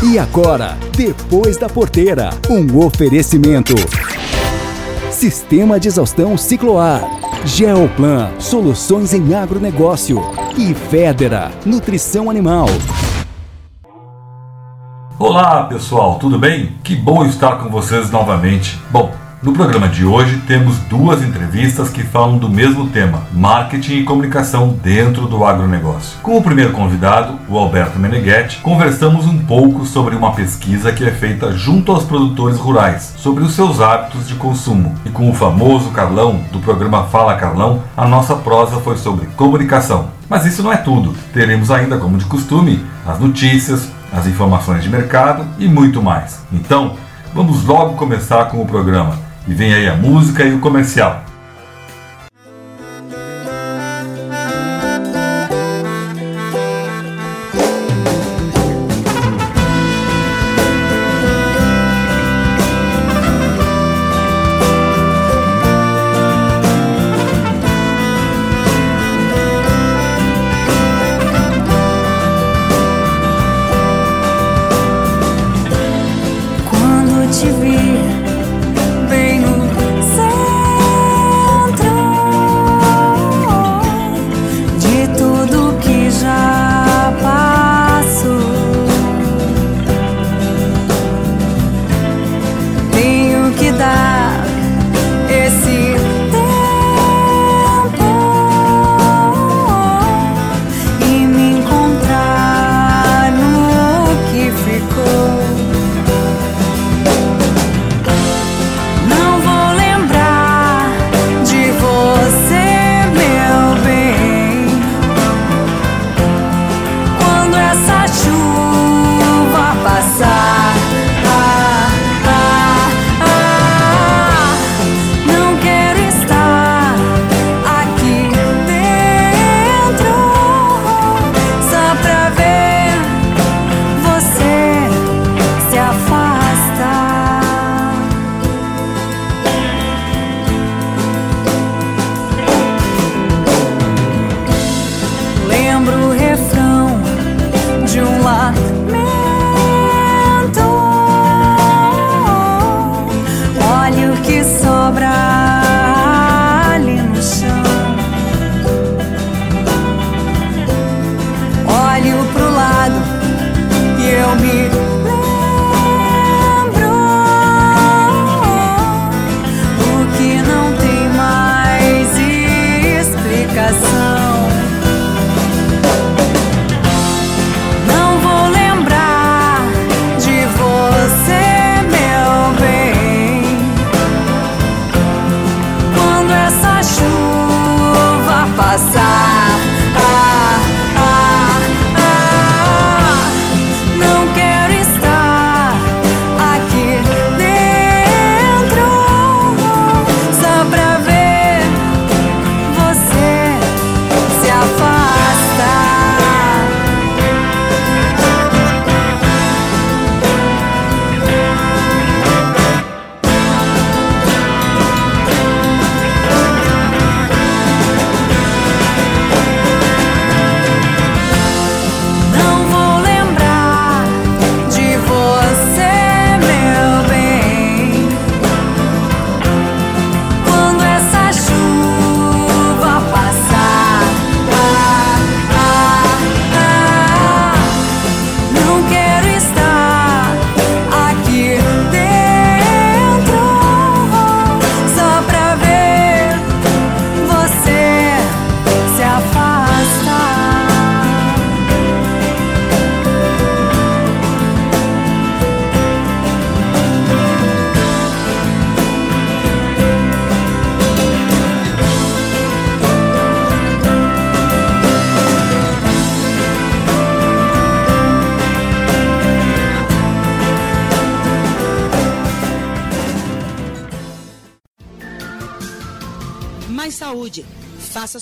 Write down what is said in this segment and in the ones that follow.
E agora, depois da porteira, um oferecimento. Sistema de exaustão Cicloar. Geoplan, soluções em agronegócio. E Federa, nutrição animal. Olá pessoal, tudo bem? Que bom estar com vocês novamente. Bom, no programa de hoje temos duas entrevistas que falam do mesmo tema, marketing e comunicação dentro do agronegócio. Com o primeiro convidado, o Alberto Meneghetti, conversamos um pouco sobre uma pesquisa que é feita junto aos produtores rurais, sobre os seus hábitos de consumo. E com o famoso Carlão, do programa Fala Carlão, a nossa prosa foi sobre comunicação. Mas isso não é tudo. Teremos ainda, como de costume, as notícias, as informações de mercado e muito mais. Então, vamos logo começar com o programa. E vem aí a música e o comercial.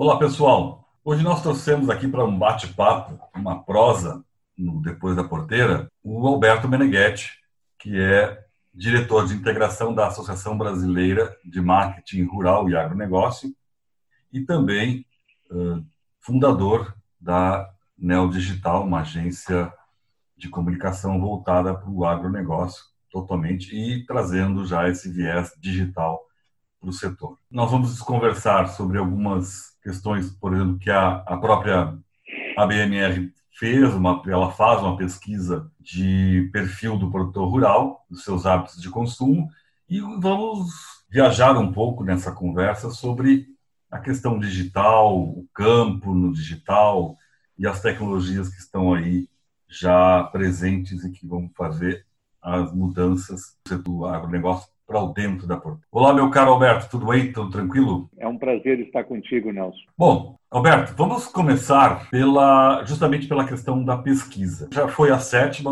Olá, pessoal. Hoje nós trouxemos aqui para um bate-papo, uma prosa, no Depois da Porteira, o Alberto Meneghetti, que é diretor de integração da Associação Brasileira de Marketing Rural e Agronegócio e também uh, fundador da Neo Digital, uma agência de comunicação voltada para o agronegócio totalmente e trazendo já esse viés digital para o setor. Nós vamos conversar sobre algumas questões, por exemplo, que a, a própria ABMR fez, uma, ela faz uma pesquisa de perfil do produtor rural, dos seus hábitos de consumo, e vamos viajar um pouco nessa conversa sobre a questão digital, o campo no digital e as tecnologias que estão aí já presentes e que vão fazer as mudanças do agronegócio para o dentro da porta. Olá, meu caro Alberto, tudo bem? Tudo tranquilo? É um prazer estar contigo, Nelson. Bom, Alberto, vamos começar pela justamente pela questão da pesquisa. Já foi a sétima,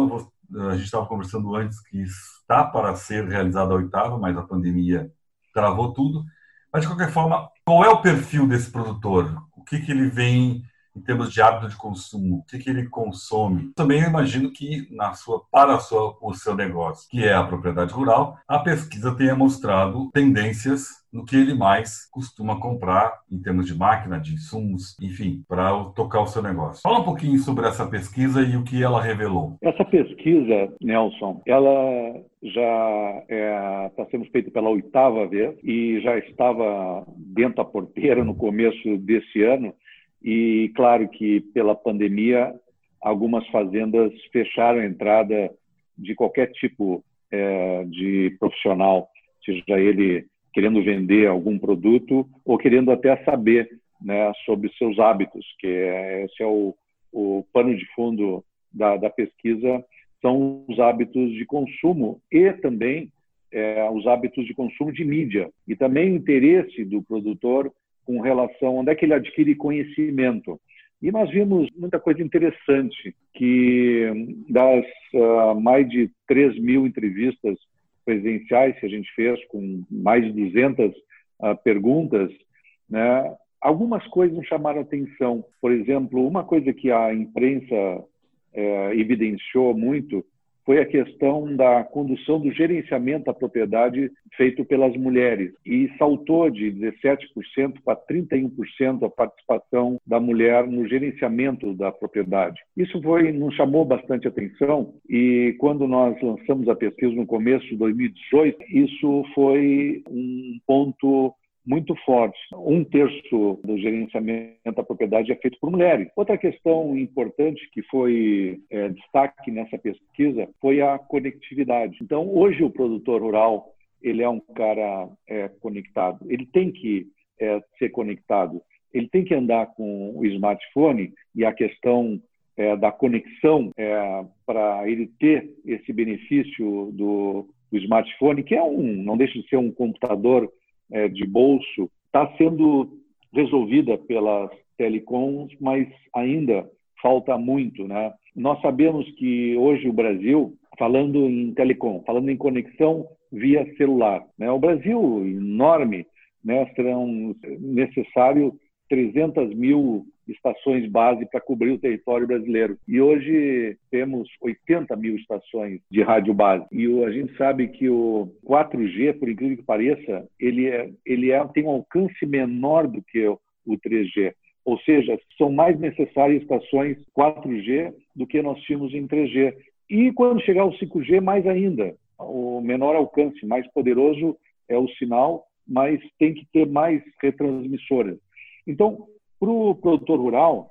a gente estava conversando antes que está para ser realizada a oitava, mas a pandemia travou tudo. Mas, de qualquer forma, qual é o perfil desse produtor? O que, que ele vem em termos de hábito de consumo, o que, que ele consome. Também imagino que na sua, para sua, o seu negócio, que é a propriedade rural, a pesquisa tenha mostrado tendências no que ele mais costuma comprar em termos de máquina, de insumos, enfim, para tocar o seu negócio. Fala um pouquinho sobre essa pesquisa e o que ela revelou. Essa pesquisa, Nelson, ela já está é, tá sendo feita pela oitava vez e já estava dentro da porteira no começo desse ano e claro que pela pandemia algumas fazendas fecharam a entrada de qualquer tipo é, de profissional, seja ele querendo vender algum produto ou querendo até saber né, sobre seus hábitos, que é, esse é o, o pano de fundo da, da, pesquisa, são os hábitos de consumo e também é, os hábitos de consumo de mídia. E também o interesse do produtor com relação onde é que ele adquire conhecimento. E nós vimos muita coisa interessante, que das uh, mais de 3 mil entrevistas presenciais que a gente fez, com mais de 200 uh, ah, perguntas, né, algumas coisas chamaram atenção. Por exemplo, uma coisa que a imprensa uh, evidenciou muito foi a questão da condução do gerenciamento da propriedade feito pelas mulheres e saltou de 17% para 31% a participação da mulher no gerenciamento da propriedade. Isso foi nos chamou bastante atenção e quando nós lançamos a pesquisa no começo de 2018, isso foi um ponto muito forte. Um terço do gerenciamento da propriedade é feito por mulheres. Outra questão importante que foi é, destaque nessa pesquisa foi a conectividade. Então, hoje o produtor rural ele é um cara é, conectado. Ele tem que é, ser conectado. Ele tem que andar com o smartphone e a questão é, da conexão é, para ele ter esse benefício do, do smartphone, que é um, não deixa de ser um computador é, de bolso está sendo resolvida pelas telecoms, mas ainda falta muito, né? Nós sabemos que hoje o Brasil, falando em telecom, falando em conexão via celular, né? O Brasil enorme, né? Serão necessário 300 mil estações base para cobrir o território brasileiro. E hoje temos 80 mil estações de rádio base. E a gente sabe que o 4G, por incrível que pareça, ele, é, ele é, tem um alcance menor do que o 3G. Ou seja, são mais necessárias estações 4G do que nós tínhamos em 3G. E quando chegar o 5G, mais ainda. O menor alcance, mais poderoso é o sinal, mas tem que ter mais retransmissoras. Então, para o produtor rural,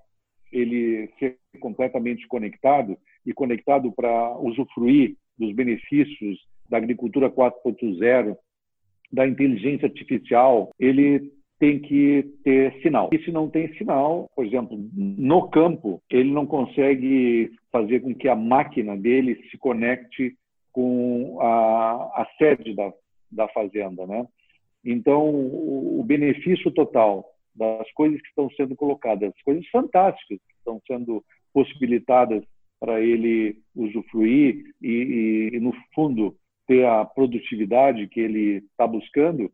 ele ser completamente conectado e conectado para usufruir dos benefícios da agricultura 4.0, da inteligência artificial, ele tem que ter sinal. E se não tem sinal, por exemplo, no campo, ele não consegue fazer com que a máquina dele se conecte com a, a sede da, da fazenda, né? Então, o, o benefício total das coisas que estão sendo colocadas, coisas fantásticas que estão sendo possibilitadas para ele usufruir e, e, e, no fundo, ter a produtividade que ele está buscando,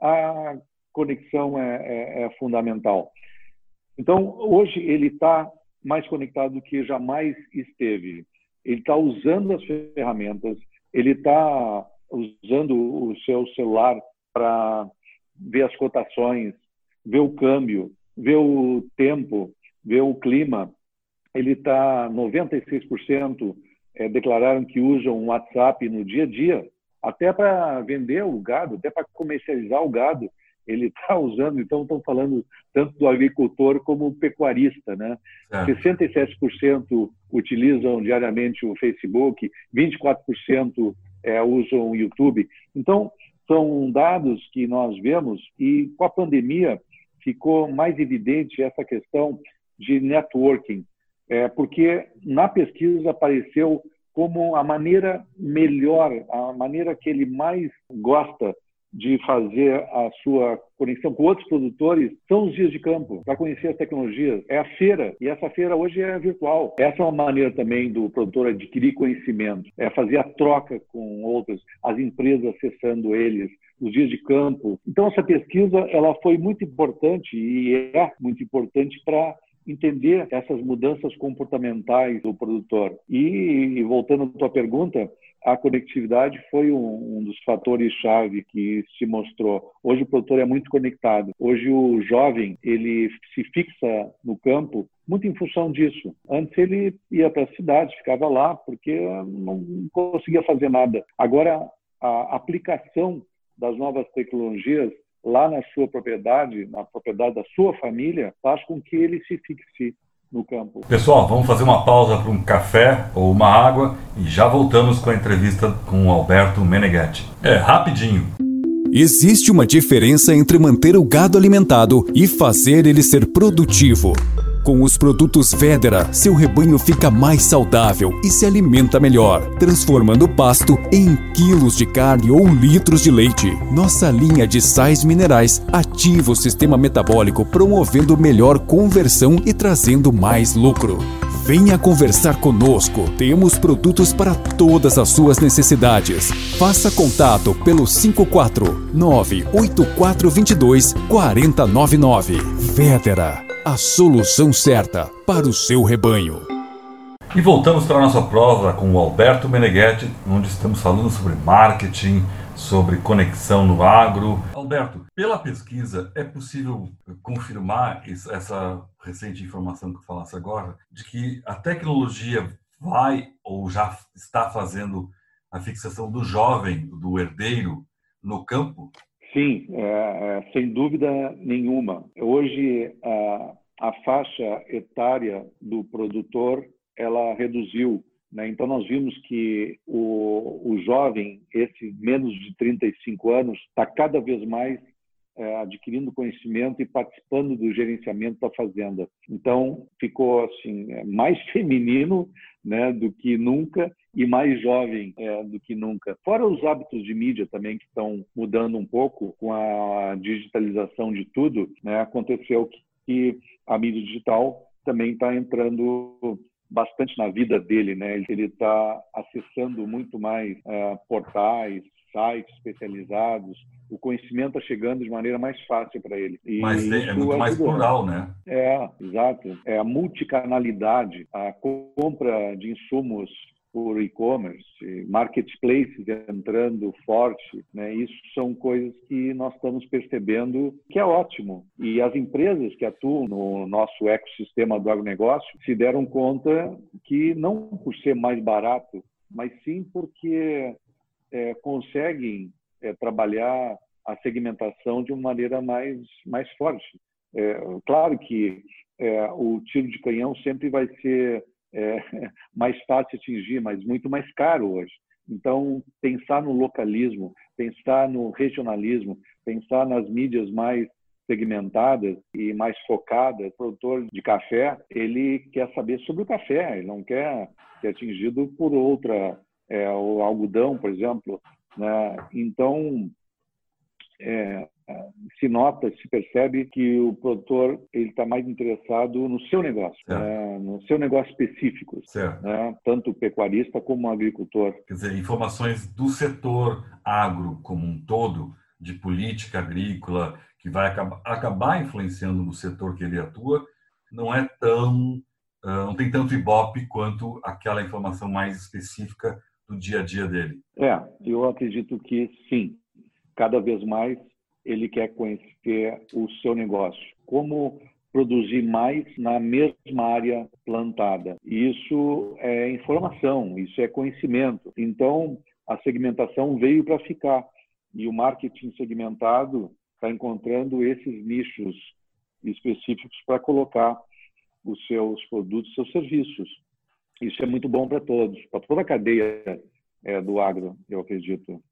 a conexão é, é, é fundamental. Então, hoje ele está mais conectado do que jamais esteve. Ele está usando as ferramentas, ele está usando o seu celular para ver as cotações, ver o câmbio, ver o tempo, ver o clima. Ele está 96% é, declararam que usam o WhatsApp no dia a dia, até para vender o gado, até para comercializar o gado ele está usando, então estão falando tanto do agricultor como o pecuarista, né? É. 67% utilizam diariamente o Facebook, 24% é, usam o YouTube. Então, são dados que nós vemos e com a pandemia ficou mais evidente essa questão de networking, é, porque na pesquisa apareceu como a maneira melhor, a maneira que ele mais gosta de fazer a sua conexão com outros produtores são os dias de campo, para conhecer as tecnologias. É a feira, e essa feira hoje é virtual. Essa é uma maneira também do produtor adquirir conhecimento, é fazer a troca com outros, as empresas acessando eles, os dias de campo. Então, essa pesquisa ela foi muito importante e é muito importante para entender essas mudanças comportamentais do produtor. E voltando à tua pergunta, a conectividade foi um, um dos fatores-chave que se mostrou. Hoje o produtor é muito conectado. Hoje o jovem ele se fixa no campo muito em função disso. Antes ele ia para a cidade, ficava lá porque não conseguia fazer nada. Agora a aplicação das novas tecnologias lá na sua propriedade, na propriedade da sua família, faz com que ele se fixe no campo. Pessoal, vamos fazer uma pausa para um café ou uma água e já voltamos com a entrevista com o Alberto Meneghetti. É, rapidinho. Existe uma diferença entre manter o gado alimentado e fazer ele ser produtivo. Com os produtos Federa, seu rebanho fica mais saudável e se alimenta melhor, transformando o pasto em quilos de carne ou litros de leite. Nossa linha de sais minerais ativa o sistema metabólico, promovendo melhor conversão e trazendo mais lucro. Venha conversar conosco. Temos produtos para todas as suas necessidades. Faça contato pelo 549 8422 4099. Vedera a solução certa para o seu rebanho. E voltamos para a nossa prova com o Alberto Meneghetti, onde estamos falando sobre marketing, sobre conexão no agro. Alberto, pela pesquisa, é possível confirmar essa recente informação que falasse agora, de que a tecnologia vai ou já está fazendo a fixação do jovem, do herdeiro, no campo? Sim, é, é, sem dúvida nenhuma. Hoje, a, a faixa etária do produtor ela reduziu. Né? Então, nós vimos que o, o jovem, esse menos de 35 anos, está cada vez mais é, adquirindo conhecimento e participando do gerenciamento da fazenda. Então, ficou assim é, mais feminino né, do que nunca e mais jovem é, do que nunca. Fora os hábitos de mídia também que estão mudando um pouco com a digitalização de tudo, né, aconteceu que a mídia digital também está entrando bastante na vida dele, né? Ele está acessando muito mais é, portais, sites especializados, o conhecimento está chegando de maneira mais fácil para ele. E Mas é, é muito mais plural, né? É, exato. É a multicanalidade, a compra de insumos por e-commerce, marketplaces entrando forte, né? Isso são coisas que nós estamos percebendo que é ótimo. E as empresas que atuam no nosso ecossistema do agronegócio se deram conta que não por ser mais barato, mas sim porque é, conseguem é, trabalhar a segmentação de uma maneira mais, mais forte. É, claro que é, o tiro de canhão sempre vai ser é, mais fácil atingir, mas muito mais caro hoje. Então, pensar no localismo, pensar no regionalismo, pensar nas mídias mais segmentadas e mais focadas. O produtor de café, ele quer saber sobre o café, ele não quer ser atingido por outra, é, o algodão, por exemplo. Né? Então, é, se nota, se percebe que o produtor ele está mais interessado no seu negócio, né? no seu negócio específico, né? tanto o pecuarista como o agricultor. Quer dizer, informações do setor agro como um todo, de política agrícola, que vai acabar, acabar influenciando no setor que ele atua, não é tão, uh, não tem tanto ibope quanto aquela informação mais específica do dia a dia dele. É, eu acredito que sim. Cada vez mais ele quer conhecer o seu negócio. Como produzir mais na mesma área plantada. Isso é informação, isso é conhecimento. Então, a segmentação veio para ficar. E o marketing segmentado está encontrando esses nichos específicos para colocar os seus produtos, seus serviços. Isso é muito bom para todos, para toda a cadeia é, do agro, eu acredito.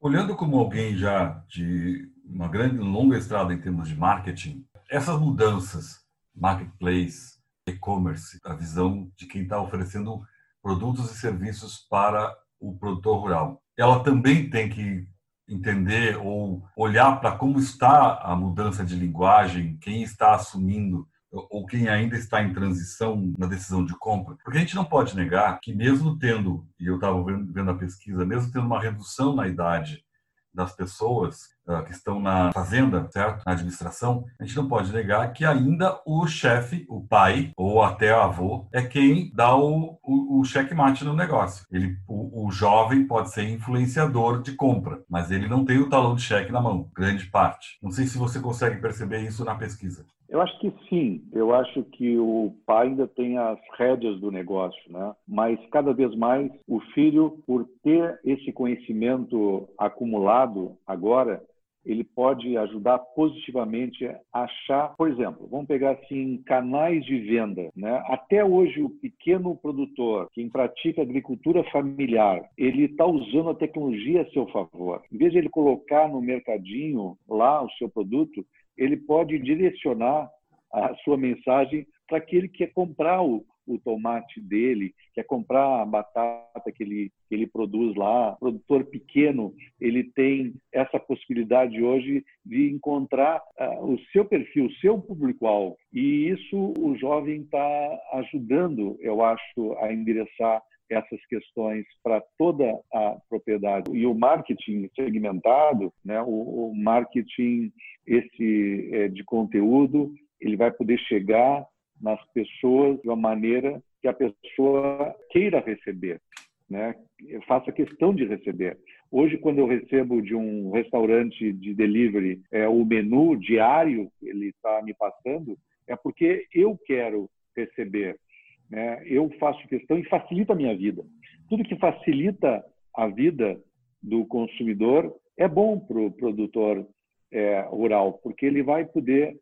Olhando como alguém já de uma grande, longa estrada em termos de marketing, essas mudanças, marketplace, e-commerce, a visão de quem está oferecendo produtos e serviços para o produtor rural, ela também tem que entender ou olhar para como está a mudança de linguagem, quem está assumindo ou quem ainda está em transição na decisão de compra. Porque a gente não pode negar que, mesmo tendo, e eu estava vendo a pesquisa, mesmo tendo uma redução na idade das pessoas que estão na fazenda, certo? Na administração, a gente não pode negar que ainda o chefe, o pai ou até o avô é quem dá o, o, o checkmate no negócio. Ele, o, o, jovem pode ser influenciador de compra, mas ele não tem o talão de cheque na mão, grande parte. Não sei se você consegue perceber isso na pesquisa. Eu acho que sim. Eu acho que o pai ainda tem as rédeas do negócio, né? Mas cada vez mais o filho, por ter esse conhecimento acumulado agora, ele pode ajudar positivamente a achar, por exemplo, vamos pegar assim canais de venda, né? Até hoje o pequeno produtor, quem pratica agricultura familiar, ele está usando a tecnologia a seu favor. Em vez de ele colocar no mercadinho lá o seu produto, ele pode direcionar a sua mensagem para aquele que quer comprar o, o tomate dele, quer comprar a batata que ele, que ele produz lá. O produtor pequeno, ele tem essa possibilidade hoje de encontrar uh, o seu perfil, o seu público-alvo. E isso o jovem está ajudando, eu acho, a endereçar essas questões para toda a propriedade. E o marketing segmentado, né, o, o marketing esse é, de conteúdo, ele vai poder chegar nas pessoas de uma maneira que a pessoa queira receber, né? faça questão de receber. Hoje, quando eu recebo de um restaurante de delivery é, o menu diário que ele está me passando, é porque eu quero receber. Né? Eu faço questão e facilita a minha vida. Tudo que facilita a vida do consumidor é bom para o produtor é, rural, porque ele vai poder,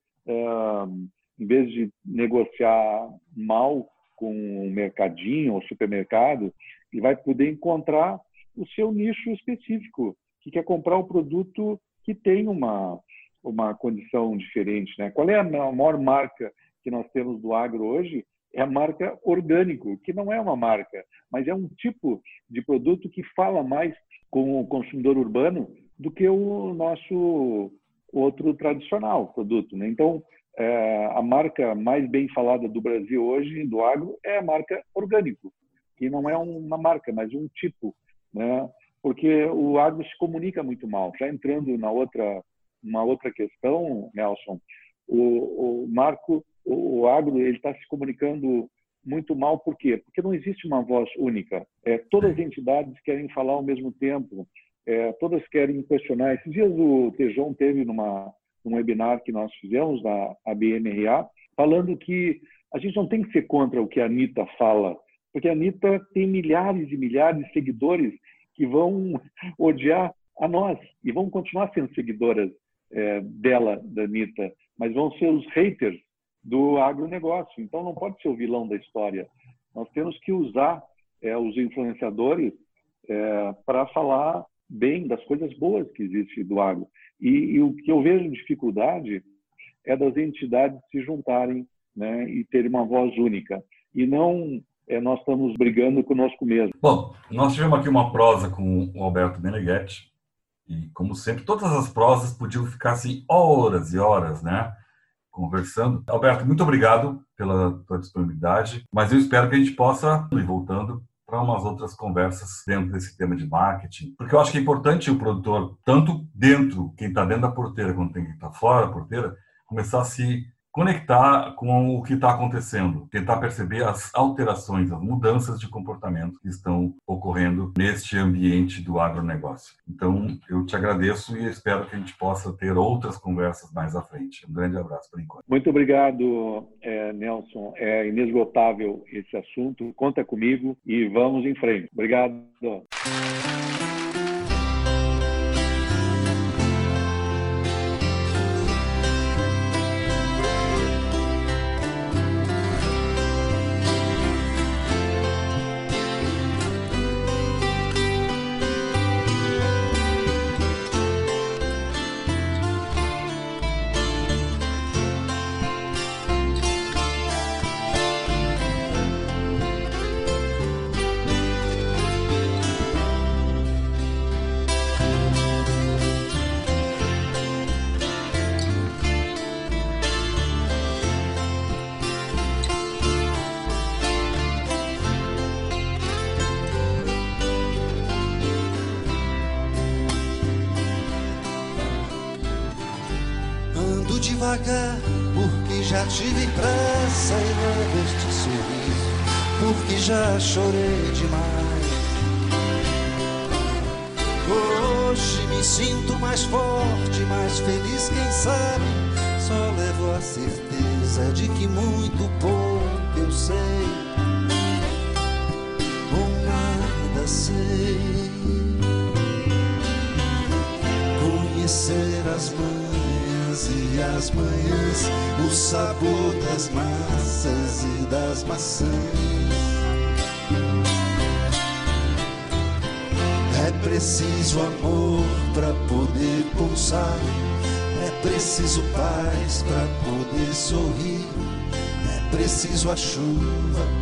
em vez de negociar mal com o mercadinho ou supermercado, ele vai poder encontrar o seu nicho específico, que quer comprar o produto que tem uma, uma condição diferente. Né? Qual é a maior marca que nós temos do agro hoje? É a marca orgânico, que não é uma marca, mas é um tipo de produto que fala mais com o consumidor urbano do que o nosso outro tradicional produto. Né? Então, é, a marca mais bem falada do Brasil hoje, do agro, é a marca orgânico, que não é uma marca, mas um tipo, né? porque o agro se comunica muito mal. Já entrando na outra, uma outra questão, Nelson, o, o Marco, o, o agro, ele está se comunicando muito mal, por quê? Porque não existe uma voz única. É, todas as entidades querem falar ao mesmo tempo, é, todas querem questionar. Esses dias o Tejon teve numa, num webinar que nós fizemos na ABMRA, falando que a gente não tem que ser contra o que a Anitta fala, porque a Anitta tem milhares e milhares de seguidores que vão odiar a nós e vão continuar sendo seguidoras é, dela, da Anitta, mas vão ser os haters do agronegócio. Então não pode ser o vilão da história. Nós temos que usar é, os influenciadores é, para falar bem das coisas boas que existem do agro. E, e, o que eu vejo dificuldade é das entidades se juntarem né, e terem uma voz única. E não é, nós estamos brigando conosco mesmo. Bom, nós tivemos aqui uma prosa com o Alberto Meneghetti, e como sempre, todas as prosas podiam ficar assim horas e horas, né? Conversando. Alberto, muito obrigado pela tua disponibilidade, mas eu espero que a gente possa ir voltando para umas outras conversas dentro desse tema de marketing, porque eu acho que é importante o produtor, tanto dentro, quem está dentro da porteira, quanto quem está fora da porteira, começar a se conectar com o que está acontecendo, tentar perceber as alterações, as mudanças de comportamento que estão ocorrendo neste ambiente do agronegócio. Então, eu te agradeço e espero que a gente possa ter outras conversas mais à frente. Um grande abraço por enquanto. Muito obrigado, é, Nelson. É inesgotável esse assunto. Conta comigo e vamos em frente. Obrigado. Preciso a chuva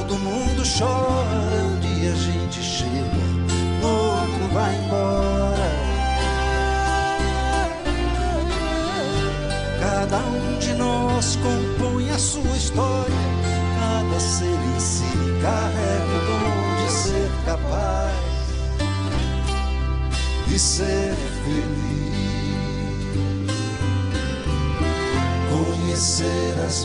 Todo mundo chora um dia a gente chega vai embora. Cada um de nós compõe a sua história, cada ser em si carrega o dom de ser capaz de ser feliz. Conhecer as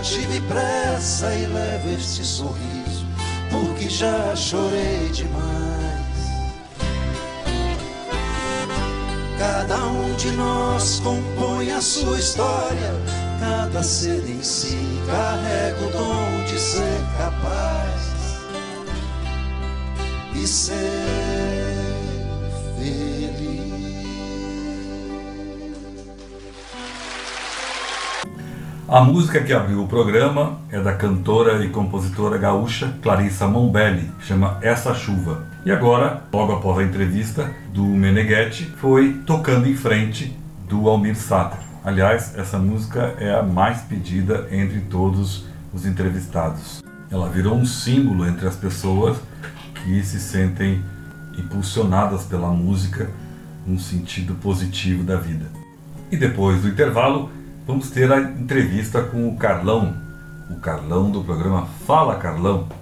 Tive pressa e levo este sorriso, porque já chorei demais. Cada um de nós compõe a sua história, cada ser em si carrega o dom de ser capaz e ser A música que abriu o programa é da cantora e compositora gaúcha Clarissa Mombelli, chama Essa Chuva. E agora, logo após a entrevista do Meneghetti, foi Tocando em Frente do Almir Sater. Aliás, essa música é a mais pedida entre todos os entrevistados. Ela virou um símbolo entre as pessoas que se sentem impulsionadas pela música num sentido positivo da vida. E depois do intervalo, vamos ter a entrevista com o Carlão, o Carlão do programa Fala Carlão.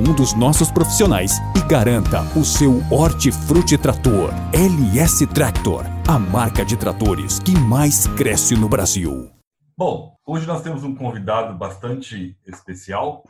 um dos nossos profissionais e garanta o seu Hortifruti Trator LS Tractor, a marca de tratores que mais cresce no Brasil. Bom, hoje nós temos um convidado bastante especial,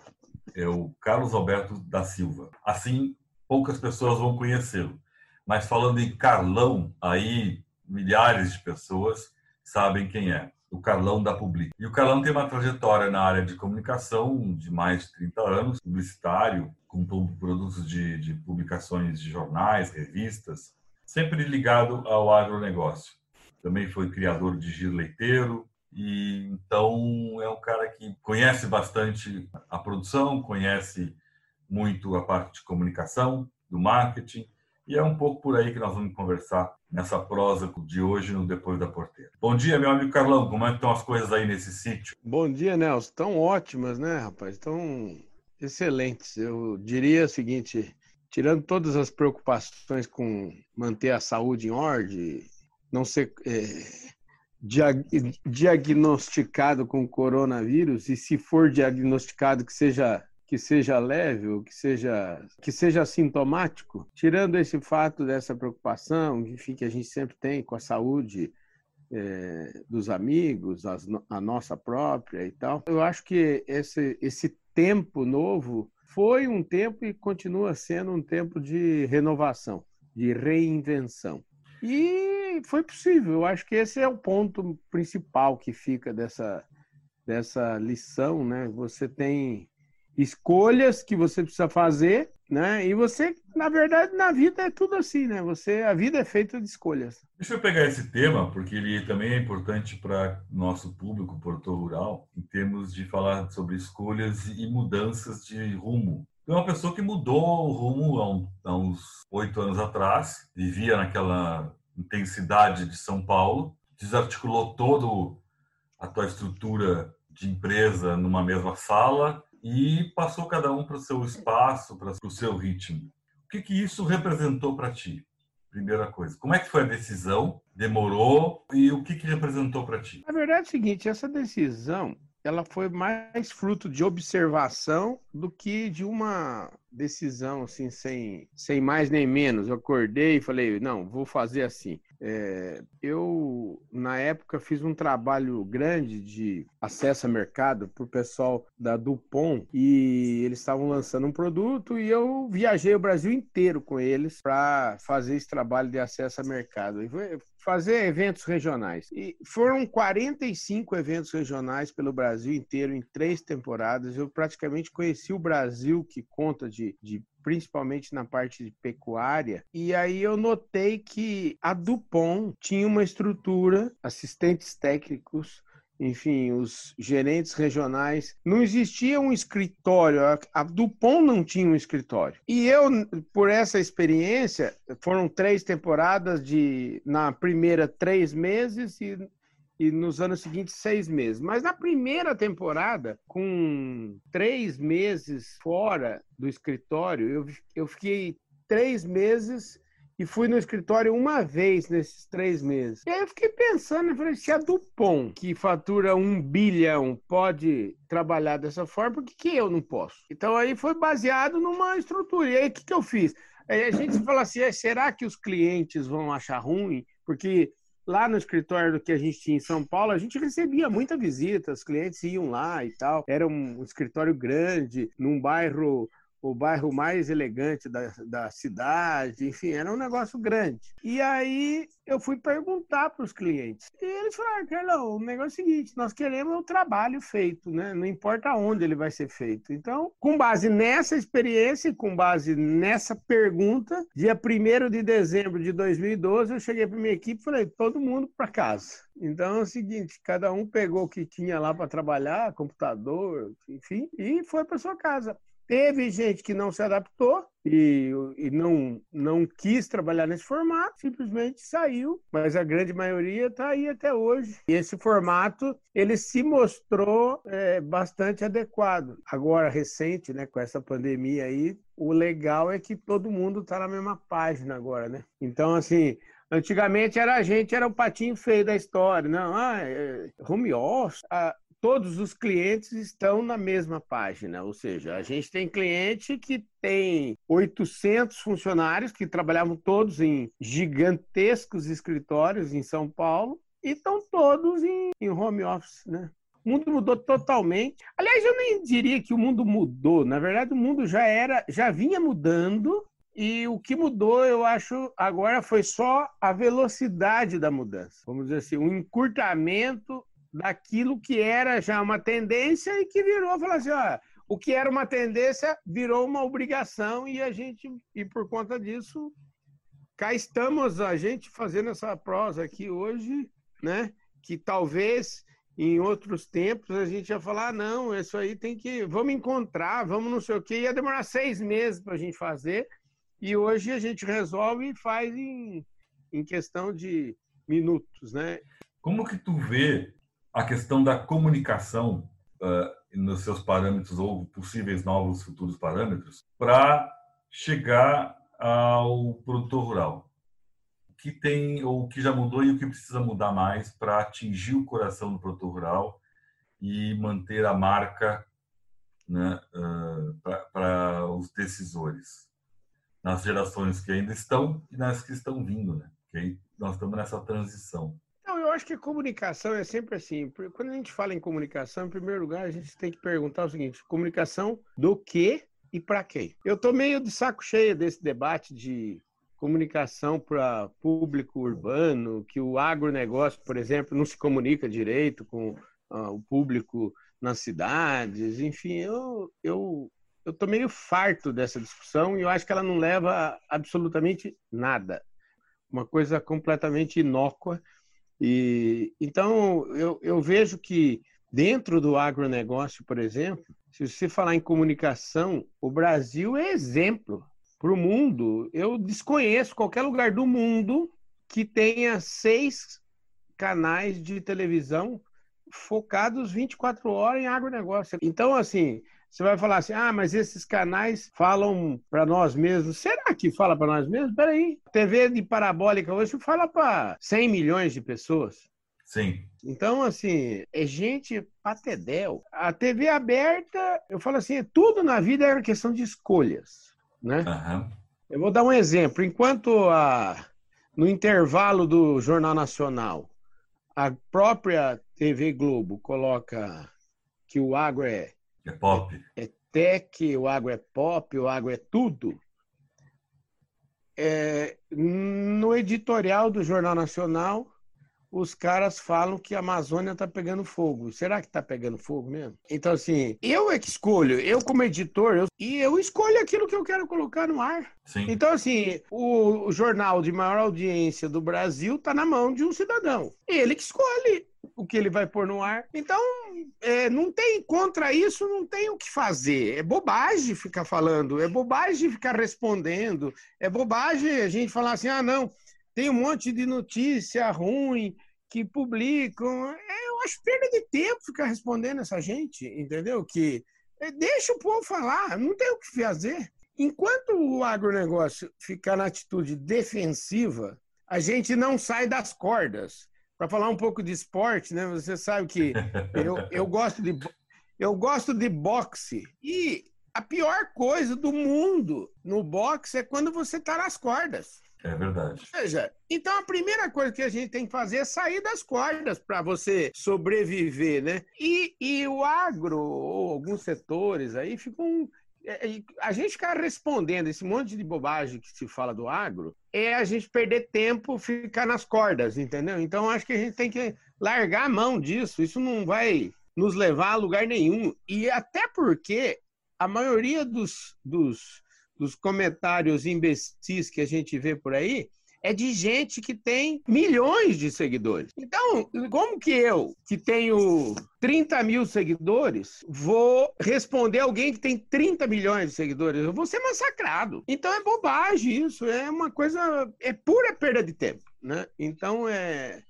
é o Carlos Alberto da Silva. Assim, poucas pessoas vão conhecê-lo. Mas falando em Carlão, aí milhares de pessoas sabem quem é o Carlão da Public. E o Carlão tem uma trajetória na área de comunicação de mais de 30 anos, publicitário, com produtos de, de publicações de jornais, revistas, sempre ligado ao agronegócio. Também foi criador de giro leiteiro, e então é um cara que conhece bastante a produção, conhece muito a parte de comunicação, do marketing, e é um pouco por aí que nós vamos conversar nessa prosa de hoje no Depois da Porteira. Bom dia, meu amigo Carlão. Como é estão as coisas aí nesse sítio? Bom dia, Nelson. Estão ótimas, né, rapaz? Estão excelentes. Eu diria o seguinte: tirando todas as preocupações com manter a saúde em ordem, não ser é, diag diagnosticado com coronavírus, e se for diagnosticado que seja que seja leve ou que seja que seja sintomático, tirando esse fato dessa preocupação, enfim, que a gente sempre tem com a saúde é, dos amigos, as, a nossa própria e tal, eu acho que esse esse tempo novo foi um tempo e continua sendo um tempo de renovação, de reinvenção. E foi possível. Eu acho que esse é o ponto principal que fica dessa dessa lição, né? Você tem escolhas que você precisa fazer, né? E você, na verdade, na vida é tudo assim, né? Você, a vida é feita de escolhas. Deixa eu pegar esse tema, porque ele também é importante para nosso público porto rural, em termos de falar sobre escolhas e mudanças de rumo. É uma pessoa que mudou o rumo há, um, há uns oito anos atrás, vivia naquela intensidade de São Paulo, desarticulou todo a tua estrutura de empresa numa mesma sala, e passou cada um para o seu espaço, para o seu ritmo. O que, que isso representou para ti? Primeira coisa. Como é que foi a decisão? Demorou? E o que, que representou para ti? Na verdade é o seguinte, essa decisão ela foi mais fruto de observação do que de uma decisão assim sem, sem mais nem menos. Eu acordei e falei, não, vou fazer assim. É, eu, na época, fiz um trabalho grande de acesso a mercado para o pessoal da Dupont e eles estavam lançando um produto e eu viajei o Brasil inteiro com eles para fazer esse trabalho de acesso a mercado. E fazer eventos regionais. E foram 45 eventos regionais pelo Brasil inteiro em três temporadas. Eu praticamente conheci o Brasil, que conta de, de principalmente na parte de pecuária. E aí eu notei que a Dupont tinha uma estrutura, assistentes técnicos, enfim, os gerentes regionais. Não existia um escritório, a Dupont não tinha um escritório. E eu, por essa experiência, foram três temporadas de, na primeira, três meses e e nos anos seguintes seis meses. Mas na primeira temporada, com três meses fora do escritório, eu, eu fiquei três meses e fui no escritório uma vez nesses três meses. E aí eu fiquei pensando, eu falei, se a Dupont, que fatura um bilhão, pode trabalhar dessa forma, por que, que eu não posso? Então aí foi baseado numa estrutura. E aí o que, que eu fiz? Aí a gente fala assim, é, será que os clientes vão achar ruim? Porque lá no escritório que a gente tinha em São Paulo, a gente recebia muita visita, os clientes iam lá e tal. Era um escritório grande, num bairro o bairro mais elegante da, da cidade, enfim, era um negócio grande. E aí eu fui perguntar para os clientes. E eles falaram, Carlão, o negócio é o seguinte, nós queremos o trabalho feito, né? Não importa onde ele vai ser feito. Então, com base nessa experiência e com base nessa pergunta, dia 1 de dezembro de 2012, eu cheguei para minha equipe e falei, todo mundo para casa. Então é o seguinte, cada um pegou o que tinha lá para trabalhar, computador, enfim, e foi para sua casa. Teve gente que não se adaptou e, e, não, não quis trabalhar nesse formato, simplesmente saiu, mas a grande maioria está aí até hoje. E esse formato ele se mostrou é, bastante adequado. Agora, recente, né, com essa pandemia aí, o legal é que todo mundo está na mesma página agora, né? Então, assim, Antigamente era a gente, era o patinho feio da história. Não, ah, é, home office. Ah, todos os clientes estão na mesma página, ou seja, a gente tem cliente que tem 800 funcionários que trabalhavam todos em gigantescos escritórios em São Paulo e estão todos em, em home office, né? O mundo mudou totalmente. Aliás, eu nem diria que o mundo mudou. Na verdade, o mundo já era, já vinha mudando e o que mudou, eu acho, agora foi só a velocidade da mudança. Vamos dizer assim, um encurtamento daquilo que era já uma tendência e que virou, falar assim, ó, o que era uma tendência virou uma obrigação e a gente, e por conta disso, cá estamos a gente fazendo essa prosa aqui hoje, né? Que talvez em outros tempos a gente ia falar, ah, não, isso aí tem que, vamos encontrar, vamos não sei o quê, ia demorar seis meses para a gente fazer, e hoje a gente resolve e faz em, em questão de minutos, né? Como que tu vê a questão da comunicação uh, nos seus parâmetros ou possíveis novos futuros parâmetros para chegar ao produtor rural. Que tem ou que já mudou e o que precisa mudar mais para atingir o coração do produtor rural e manter a marca né, uh, para os decisores nas gerações que ainda estão e nas que estão vindo, né? Nós estamos nessa transição. Eu acho que comunicação é sempre assim. Quando a gente fala em comunicação, em primeiro lugar, a gente tem que perguntar o seguinte: comunicação do que e para quem? Eu tô meio de saco cheio desse debate de comunicação para público urbano, que o agronegócio, por exemplo, não se comunica direito com uh, o público nas cidades. Enfim, eu, eu, eu tô meio farto dessa discussão e eu acho que ela não leva a absolutamente nada. Uma coisa completamente inócua e, então, eu, eu vejo que dentro do agronegócio, por exemplo, se você falar em comunicação, o Brasil é exemplo para o mundo. Eu desconheço qualquer lugar do mundo que tenha seis canais de televisão focados 24 horas em agronegócio. Então, assim, você vai falar assim: ah, mas esses canais falam para nós mesmos. Será que fala para nós mesmos? Peraí. TV de parabólica hoje fala para 100 milhões de pessoas. Sim. Então, assim, é gente patedel. A TV aberta, eu falo assim, tudo na vida é uma questão de escolhas, né? Uhum. Eu vou dar um exemplo. Enquanto a, no intervalo do Jornal Nacional, a própria TV Globo coloca que o agro é é pop. É, tech, o agro é pop, o agro é tudo. É, no editorial do Jornal Nacional, os caras falam que a Amazônia está pegando fogo. Será que está pegando fogo mesmo? Então, assim, eu é que escolho, eu como editor, eu, e eu escolho aquilo que eu quero colocar no ar. Sim. Então, assim, o, o jornal de maior audiência do Brasil está na mão de um cidadão. Ele que escolhe o que ele vai pôr no ar. Então, é, não tem contra isso, não tem o que fazer. É bobagem ficar falando, é bobagem ficar respondendo, é bobagem a gente falar assim: ah, não, tem um monte de notícia ruim que publicam. É, eu acho perda de tempo ficar respondendo essa gente, entendeu? Que é, deixa o povo falar, não tem o que fazer. Enquanto o agronegócio ficar na atitude defensiva, a gente não sai das cordas. Para falar um pouco de esporte, né? Você sabe que eu, eu gosto de eu gosto de boxe e a pior coisa do mundo no boxe é quando você está nas cordas. É verdade. Ou seja, então a primeira coisa que a gente tem que fazer é sair das cordas para você sobreviver, né? E, e o agro, ou alguns setores aí, ficam. É, a gente ficar respondendo esse monte de bobagem que se fala do agro é a gente perder tempo, ficar nas cordas, entendeu? Então acho que a gente tem que largar a mão disso. Isso não vai nos levar a lugar nenhum. E até porque a maioria dos, dos, dos comentários imbecis que a gente vê por aí é de gente que tem milhões de seguidores. Então, como que eu, que tenho 30 mil seguidores, vou responder alguém que tem 30 milhões de seguidores? Eu vou ser massacrado. Então é bobagem isso, é uma coisa, é pura perda de tempo, né? Então é...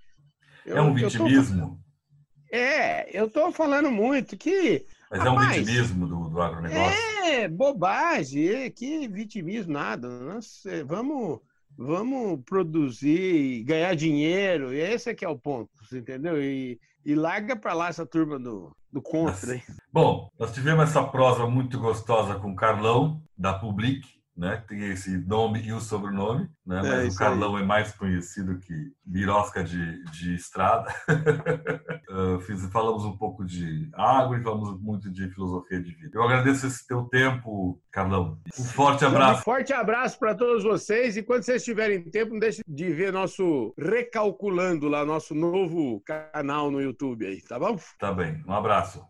Eu, é um vitimismo? Tô, é, eu estou falando muito que mas Rapaz, é um vitimismo do, do agronegócio? É, bobagem, é, que vitimismo, nada. Nós, é, vamos, vamos produzir e ganhar dinheiro, e esse é que é o ponto, entendeu? E, e larga para lá essa turma do, do contra. Hein? Bom, nós tivemos essa prosa muito gostosa com o Carlão, da Public, né? Tem esse nome e o sobrenome, né? É, Mas o Carlão aí. é mais conhecido que Birosca de, de estrada. uh, fiz, falamos um pouco de água e falamos muito de filosofia de vida. Eu agradeço esse teu tempo, Carlão. Um forte abraço. Um forte abraço para todos vocês e quando vocês tiverem tempo, não deixe de ver nosso recalculando lá nosso novo canal no YouTube aí, tá bom? Tá bem. Um abraço.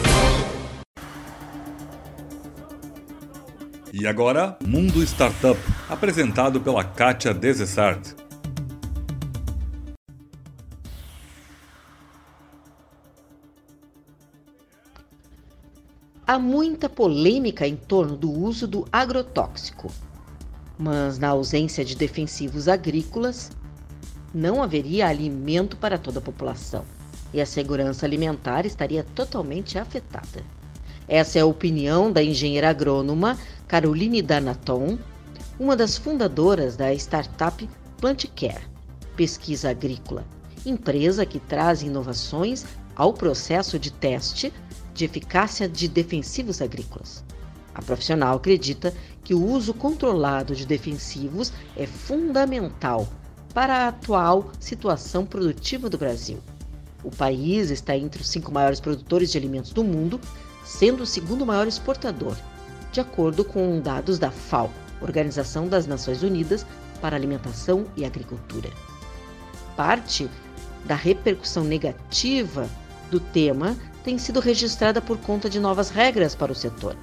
Agora, Mundo Startup, apresentado pela Kátia Desessart. Há muita polêmica em torno do uso do agrotóxico, mas na ausência de defensivos agrícolas, não haveria alimento para toda a população e a segurança alimentar estaria totalmente afetada. Essa é a opinião da engenheira agrônoma Caroline Danaton, uma das fundadoras da startup PlantCare, pesquisa agrícola, empresa que traz inovações ao processo de teste de eficácia de defensivos agrícolas. A profissional acredita que o uso controlado de defensivos é fundamental para a atual situação produtiva do Brasil. O país está entre os cinco maiores produtores de alimentos do mundo, sendo o segundo maior exportador, de acordo com dados da FAO, Organização das Nações Unidas para Alimentação e Agricultura. Parte da repercussão negativa do tema tem sido registrada por conta de novas regras para o setor.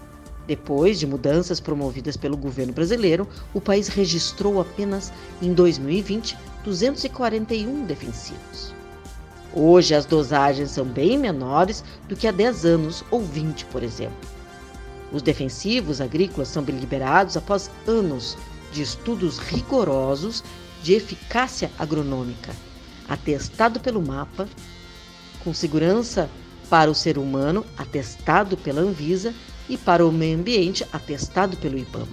Depois de mudanças promovidas pelo governo brasileiro, o país registrou apenas em 2020 241 defensivos. Hoje as dosagens são bem menores do que há 10 anos ou 20, por exemplo. Os defensivos agrícolas são liberados após anos de estudos rigorosos de eficácia agronômica, atestado pelo MAPA, com segurança para o ser humano, atestado pela Anvisa, e para o meio ambiente, atestado pelo IBAMA.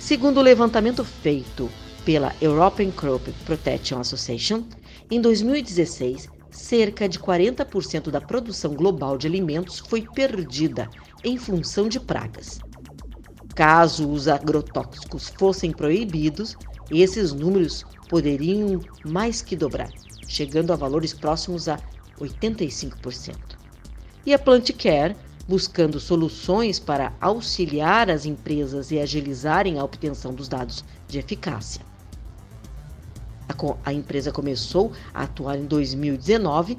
Segundo o levantamento feito pela European Crop Protection Association, em 2016, cerca de 40% da produção global de alimentos foi perdida em função de pragas. Caso os agrotóxicos fossem proibidos, esses números poderiam mais que dobrar, chegando a valores próximos a 85% e a PlantCare, buscando soluções para auxiliar as empresas e agilizarem a obtenção dos dados de eficácia. A, empresa começou a atuar em 2019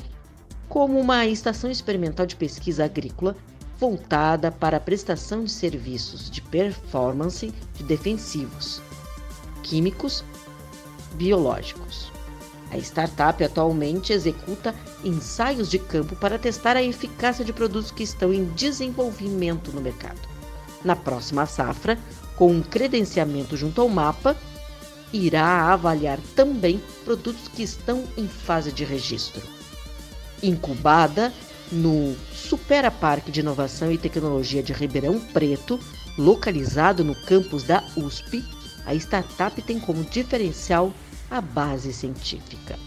como uma estação experimental de pesquisa agrícola voltada para a prestação de serviços de performance de defensivos, químicos, biológicos. A startup atualmente executa ensaios de campo para testar a eficácia de produtos que estão em desenvolvimento no mercado. Na próxima safra, com um credenciamento junto ao mapa, irá avaliar também produtos que estão em fase de registro. Incubada no Supera Parque de Inovação e Tecnologia de Ribeirão Preto, localizado no campus da USP, a startup tem como diferencial a base científica.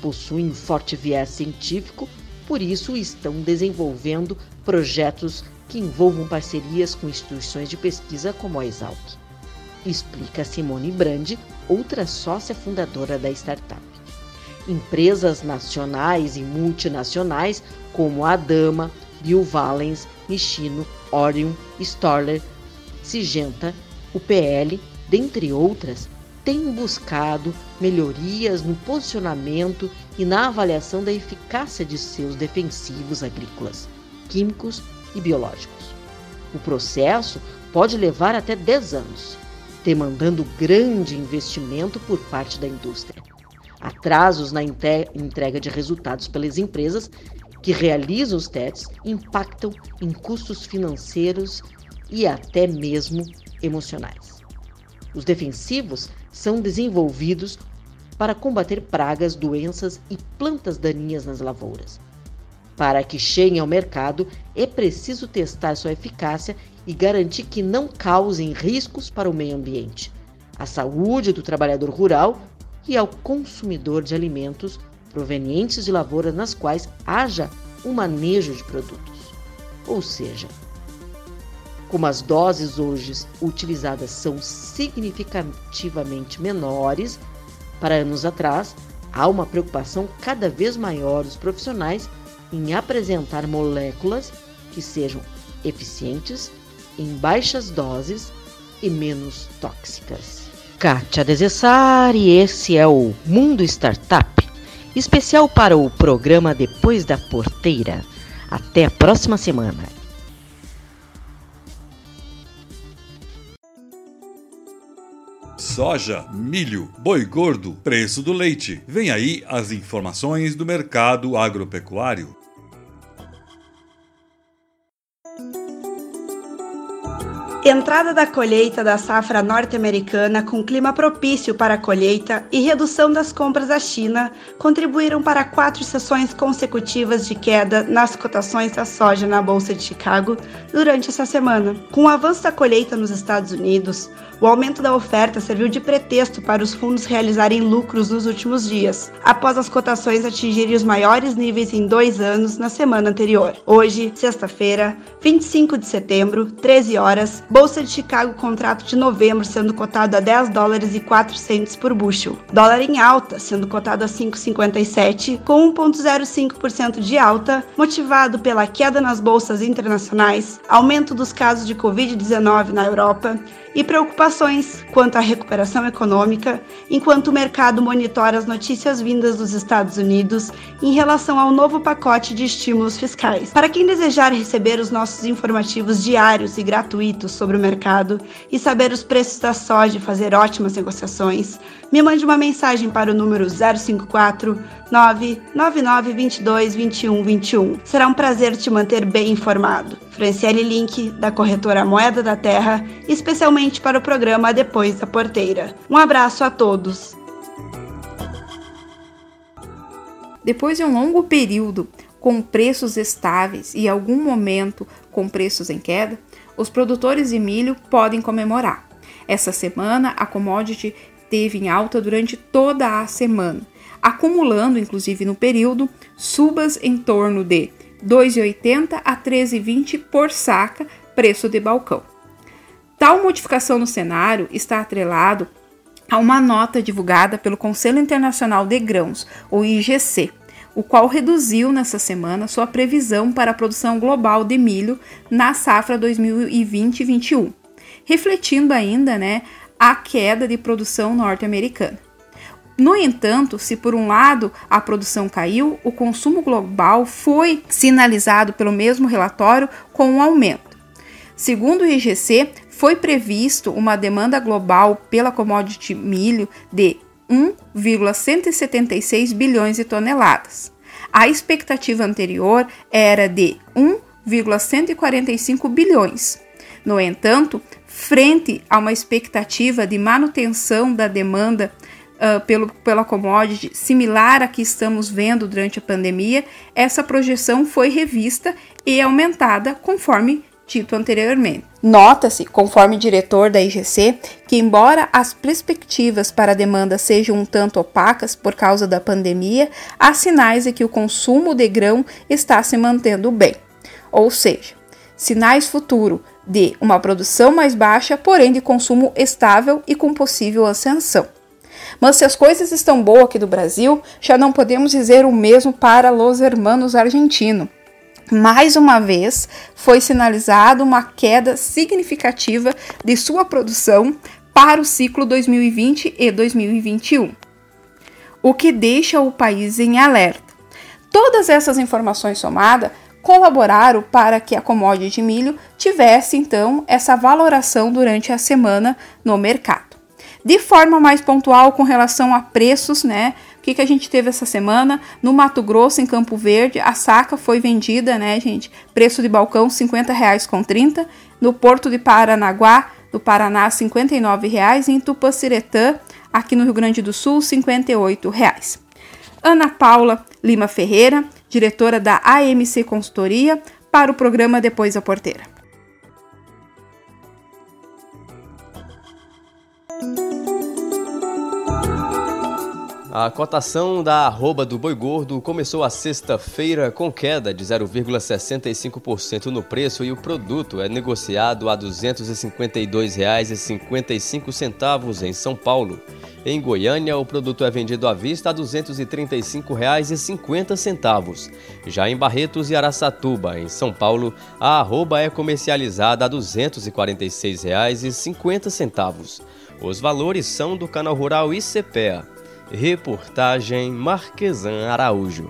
Possuem forte viés científico, por isso estão desenvolvendo projetos que envolvam parcerias com instituições de pesquisa como a Exalc. Explica Simone Brandi, outra sócia fundadora da startup. Empresas nacionais e multinacionais como a Dama, Biovalens, Nishino, Orion, Storler, Sigenta, UPL, dentre outras, tem buscado melhorias no posicionamento e na avaliação da eficácia de seus defensivos agrícolas, químicos e biológicos. O processo pode levar até 10 anos, demandando grande investimento por parte da indústria. Atrasos na entrega de resultados pelas empresas que realizam os testes impactam em custos financeiros e até mesmo emocionais. Os defensivos são desenvolvidos para combater pragas, doenças e plantas daninhas nas lavouras. Para que cheguem ao mercado, é preciso testar sua eficácia e garantir que não causem riscos para o meio ambiente, a saúde do trabalhador rural e ao consumidor de alimentos provenientes de lavouras nas quais haja um manejo de produtos. Ou seja, como as doses hoje utilizadas são significativamente menores para anos atrás, há uma preocupação cada vez maior dos profissionais em apresentar moléculas que sejam eficientes, em baixas doses e menos tóxicas. Kátia Desessar e esse é o Mundo Startup, especial para o programa Depois da Porteira. Até a próxima semana. Soja, milho, boi gordo, preço do leite. Vem aí as informações do mercado agropecuário. Entrada da colheita da safra norte-americana com clima propício para a colheita e redução das compras da China contribuíram para quatro sessões consecutivas de queda nas cotações da soja na Bolsa de Chicago durante essa semana. Com o avanço da colheita nos Estados Unidos, o aumento da oferta serviu de pretexto para os fundos realizarem lucros nos últimos dias, após as cotações atingirem os maiores níveis em dois anos na semana anterior. Hoje, sexta-feira, 25 de setembro, 13 horas, Bolsa de Chicago contrato de novembro sendo cotado a 10 dólares e 4 centes por bushel. Dólar em alta, sendo cotado a 5,57, com 1,05% de alta, motivado pela queda nas bolsas internacionais, aumento dos casos de Covid-19 na Europa e preocupações quanto à recuperação econômica, enquanto o mercado monitora as notícias vindas dos Estados Unidos em relação ao novo pacote de estímulos fiscais. Para quem desejar receber os nossos informativos diários e gratuitos sobre o mercado e saber os preços da soja e fazer ótimas negociações, me mande uma mensagem para o número 054 999 22 21 21. Será um prazer te manter bem informado. Franciele Link, da corretora Moeda da Terra, especialmente para o programa Depois da Porteira. Um abraço a todos. Depois de um longo período com preços estáveis e algum momento com preços em queda, os produtores de milho podem comemorar. Essa semana, a commodity teve em alta durante toda a semana, acumulando, inclusive no período, subas em torno de 2,80 a 13,20 por saca, preço de balcão. Tal modificação no cenário está atrelado a uma nota divulgada pelo Conselho Internacional de Grãos, o IGC, o qual reduziu nessa semana sua previsão para a produção global de milho na safra 2020-21, refletindo ainda né, a queda de produção norte-americana. No entanto, se por um lado a produção caiu, o consumo global foi sinalizado pelo mesmo relatório com um aumento. Segundo o IGC, foi previsto uma demanda global pela commodity milho de 1,176 bilhões de toneladas. A expectativa anterior era de 1,145 bilhões. No entanto, frente a uma expectativa de manutenção da demanda uh, pelo, pela commodity similar à que estamos vendo durante a pandemia, essa projeção foi revista e aumentada conforme dito anteriormente. Nota-se, conforme diretor da IGC, que embora as perspectivas para a demanda sejam um tanto opacas por causa da pandemia, há sinais de que o consumo de grão está se mantendo bem. Ou seja, sinais futuro de uma produção mais baixa, porém de consumo estável e com possível ascensão. Mas se as coisas estão boas aqui do Brasil, já não podemos dizer o mesmo para os hermanos argentinos. Mais uma vez, foi sinalizada uma queda significativa de sua produção para o ciclo 2020 e 2021, o que deixa o país em alerta. Todas essas informações somadas colaboraram para que a commodity de milho tivesse então essa valoração durante a semana no mercado. De forma mais pontual com relação a preços, né? Que, que a gente teve essa semana? No Mato Grosso, em Campo Verde, a saca foi vendida, né, gente? Preço de balcão R$ 50,30. com 30. No Porto de Paranaguá, no Paraná, R$ 59,00. E em Tupaciretã, aqui no Rio Grande do Sul, R$ 58,00. Ana Paula Lima Ferreira, diretora da AMC Consultoria, para o programa Depois da Porteira. A cotação da arroba do boi gordo começou a sexta-feira com queda de 0,65% no preço e o produto é negociado a R$ 252,55 em São Paulo. Em Goiânia, o produto é vendido à vista a R$ 235,50. Já em Barretos e Araçatuba, em São Paulo, a arroba é comercializada a R$ 246,50. Os valores são do canal Rural ICPEA. Reportagem Marquesan Araújo.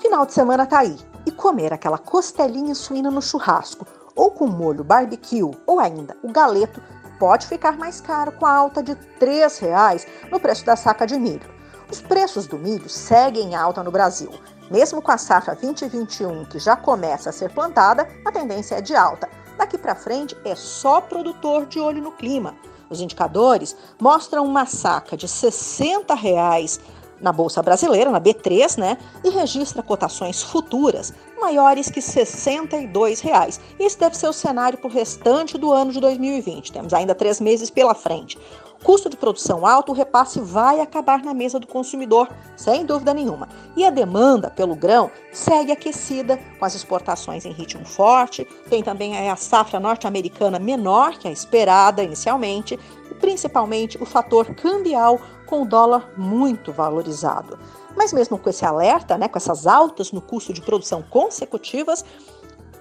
Final de semana tá aí. E comer aquela costelinha suína no churrasco, ou com molho barbecue, ou ainda o galeto, pode ficar mais caro com a alta de R$ 3,00 no preço da saca de milho. Os preços do milho seguem em alta no Brasil. Mesmo com a safra 2021 que já começa a ser plantada, a tendência é de alta. Daqui para frente é só produtor de olho no clima. Os indicadores mostram uma saca de 60 reais na Bolsa Brasileira, na B3, né? E registra cotações futuras maiores que 62 reais. Esse deve ser o cenário para o restante do ano de 2020. Temos ainda três meses pela frente. Custo de produção alto, o repasse vai acabar na mesa do consumidor, sem dúvida nenhuma. E a demanda pelo grão segue aquecida, com as exportações em ritmo forte. Tem também a safra norte-americana menor que a esperada inicialmente, e principalmente o fator cambial com o dólar muito valorizado. Mas mesmo com esse alerta, né, com essas altas no custo de produção consecutivas,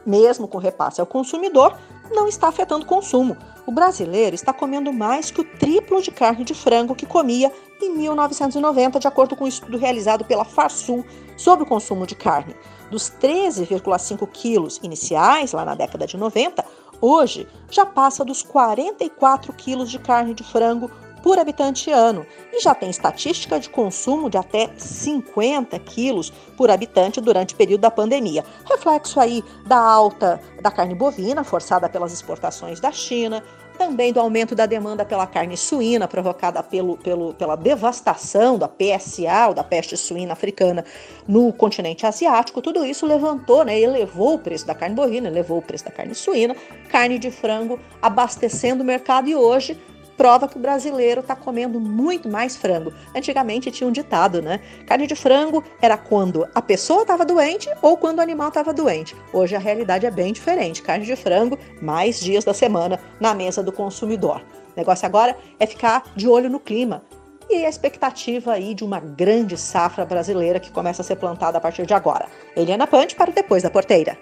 mesmo com repasse ao consumidor, não está afetando o consumo. O brasileiro está comendo mais que o triplo de carne de frango que comia em 1990, de acordo com um estudo realizado pela Farsul sobre o consumo de carne. Dos 13,5 quilos iniciais, lá na década de 90, hoje já passa dos 44 quilos de carne de frango por habitante ano e já tem estatística de consumo de até 50 quilos por habitante durante o período da pandemia. Reflexo aí da alta da carne bovina, forçada pelas exportações da China, também do aumento da demanda pela carne suína, provocada pelo, pelo, pela devastação da PSA, ou da peste suína africana, no continente asiático. Tudo isso levantou, né, elevou o preço da carne bovina, elevou o preço da carne suína, carne de frango abastecendo o mercado e hoje prova que o brasileiro está comendo muito mais frango. Antigamente tinha um ditado, né? Carne de frango era quando a pessoa estava doente ou quando o animal estava doente. Hoje a realidade é bem diferente. Carne de frango, mais dias da semana na mesa do consumidor. O negócio agora é ficar de olho no clima. E a expectativa aí de uma grande safra brasileira que começa a ser plantada a partir de agora. Eliana Pante para o Depois da Porteira.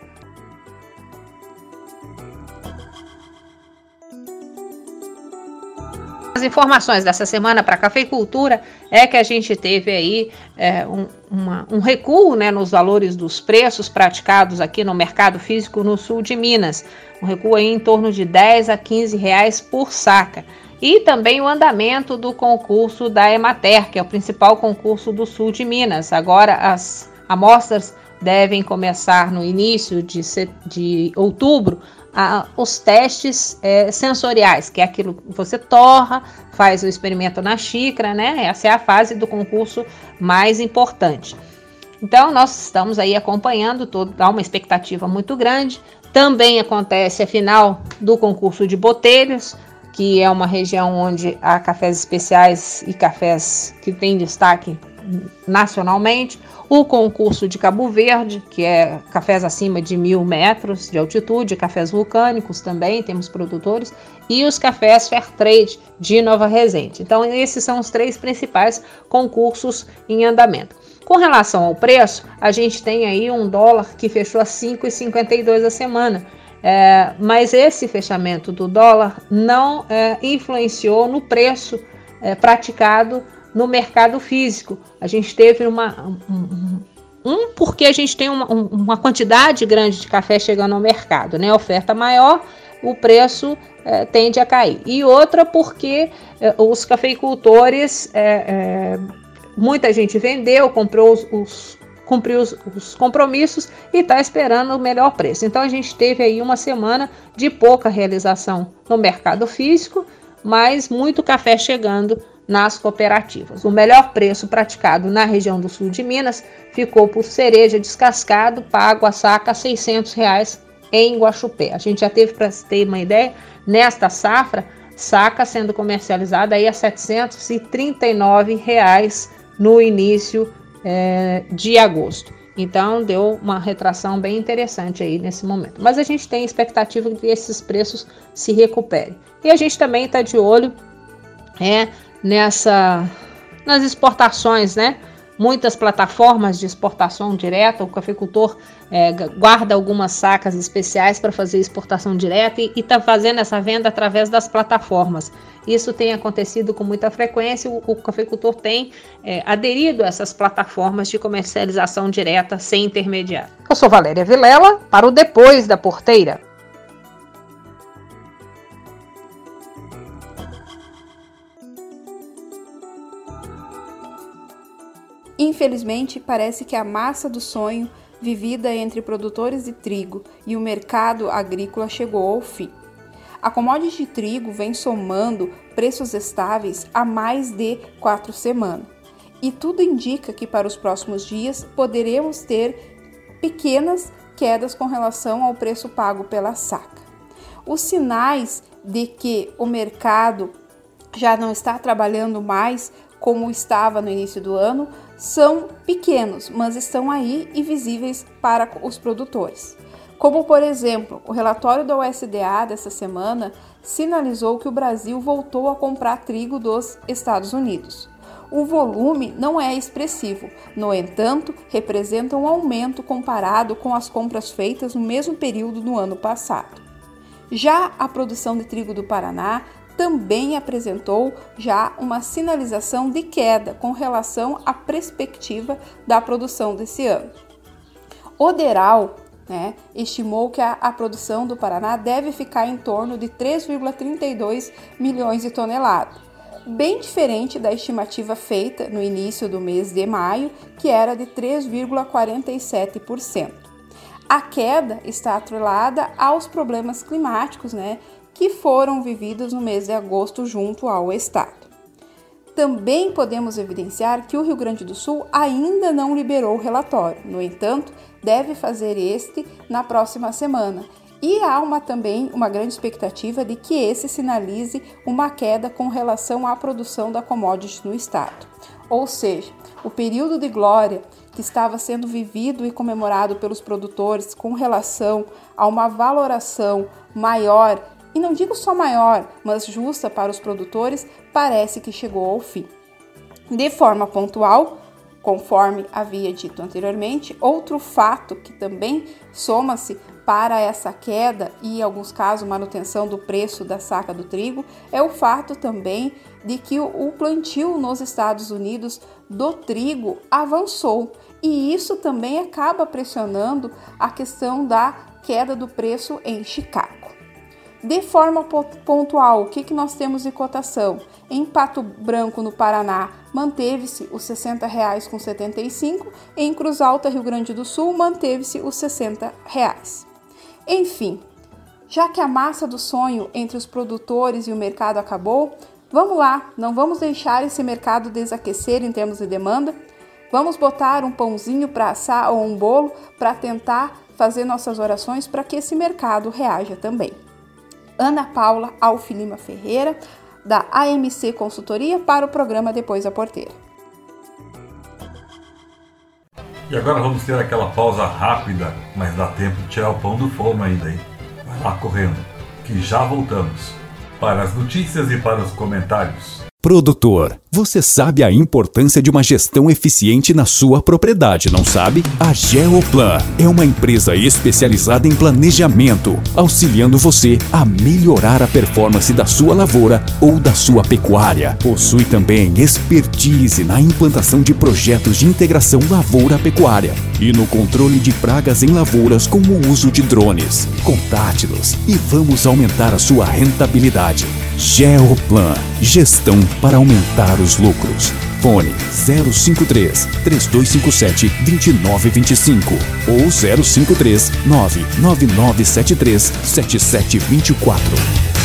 As informações dessa semana para a cafeicultura é que a gente teve aí é, um, uma, um, recuo né, nos valores dos preços praticados aqui no mercado físico no sul de Minas. Um recuo aí em torno de 10 a 15 reais por saca. E também o andamento do concurso da Emater, que é o principal concurso do sul de Minas. Agora as amostras devem começar no início de, de outubro a, os testes é, sensoriais, que é aquilo que você torra, faz o experimento na xícara, né? Essa é a fase do concurso mais importante. Então, nós estamos aí acompanhando, todo, há uma expectativa muito grande. Também acontece a final do concurso de botelhos, que é uma região onde há cafés especiais e cafés que têm destaque nacionalmente o concurso de Cabo Verde, que é cafés acima de mil metros de altitude, cafés vulcânicos também, temos produtores, e os cafés Fairtrade de Nova Resende. Então, esses são os três principais concursos em andamento. Com relação ao preço, a gente tem aí um dólar que fechou a 5,52 a semana. É, mas esse fechamento do dólar não é, influenciou no preço é, praticado no mercado físico. A gente teve uma. Um, um porque a gente tem uma, uma, quantidade grande de café chegando ao mercado, né? oferta maior, o preço é, tende a cair. E outra porque é, os cafeicultores, é muita gente vendeu, comprou os, os cumpriu os, os, compromissos e está esperando o melhor preço. Então a gente teve aí uma semana de pouca realização no mercado físico, mas muito café chegando nas cooperativas. O melhor preço praticado na região do sul de Minas ficou por cereja descascado, pago a saca 600 reais em Guaxupé. A gente já teve, para ter uma ideia, nesta safra, saca sendo comercializada aí a 739 reais no início é, de agosto. Então deu uma retração bem interessante aí nesse momento. Mas a gente tem expectativa que esses preços se recuperem. E a gente também está de olho é, nessa nas exportações, né? muitas plataformas de exportação direta. O cafeicultor é, guarda algumas sacas especiais para fazer exportação direta e está fazendo essa venda através das plataformas. Isso tem acontecido com muita frequência. O, o cafeicultor tem é, aderido a essas plataformas de comercialização direta sem intermediário. Eu sou Valéria Vilela para o Depois da Porteira. Infelizmente, parece que a massa do sonho vivida entre produtores de trigo e o mercado agrícola chegou ao fim. A commodity de trigo vem somando preços estáveis há mais de quatro semanas, e tudo indica que para os próximos dias poderemos ter pequenas quedas com relação ao preço pago pela saca. Os sinais de que o mercado já não está trabalhando mais como estava no início do ano são pequenos, mas estão aí e visíveis para os produtores. Como, por exemplo, o relatório da USDA dessa semana sinalizou que o Brasil voltou a comprar trigo dos Estados Unidos. O volume não é expressivo, no entanto, representa um aumento comparado com as compras feitas no mesmo período do ano passado. Já a produção de trigo do Paraná também apresentou já uma sinalização de queda com relação à perspectiva da produção desse ano. O Deral né, estimou que a, a, produção do Paraná deve ficar em torno de 3,32 milhões de toneladas, bem diferente da estimativa feita no início do mês de maio, que era de 3,47%. A queda está atrelada aos problemas climáticos, né, que foram vividos no mês de agosto junto ao Estado. Também podemos evidenciar que o Rio Grande do Sul ainda não liberou o relatório, no entanto, deve fazer este na próxima semana. E há uma, também uma grande expectativa de que esse sinalize uma queda com relação à produção da commodity no estado. Ou seja, o período de glória que estava sendo vivido e comemorado pelos produtores com relação a uma valoração maior e não digo só maior, mas justa para os produtores, parece que chegou ao fim. De forma pontual, conforme havia dito anteriormente, outro fato que também soma-se para essa queda e, em alguns casos, manutenção do preço da saca do trigo é o fato também de que o plantio nos Estados Unidos do trigo avançou e isso também acaba pressionando a questão da queda do preço em Chicago. De forma pontual, o que, que nós temos de cotação? Em Pato Branco, no Paraná, manteve-se os R$ 60,75, com 75, em Cruz Alta, Rio Grande do Sul, manteve-se os 60 reais. Enfim, já que a massa do sonho entre os produtores e o mercado acabou, vamos lá, não vamos deixar esse mercado desaquecer em termos de demanda. Vamos botar um pãozinho para assar ou um bolo para tentar fazer nossas orações para que esse mercado reaja também. Ana Paula Alfilima Ferreira, da AMC Consultoria, para o programa Depois da Porteira. E agora vamos ter aquela pausa rápida, mas dá tempo de tirar o pão do forno ainda, hein? Vai lá correndo, que já voltamos. Para as notícias e para os comentários. Produtor, você sabe a importância de uma gestão eficiente na sua propriedade, não sabe? A Geoplan é uma empresa especializada em planejamento, auxiliando você a melhorar a performance da sua lavoura ou da sua pecuária. Possui também expertise na implantação de projetos de integração lavoura-pecuária e no controle de pragas em lavouras com o uso de drones. Contate-nos e vamos aumentar a sua rentabilidade. Geoplan, gestão para aumentar os lucros. Fone 053 3257 2925 ou 053 99973 7724.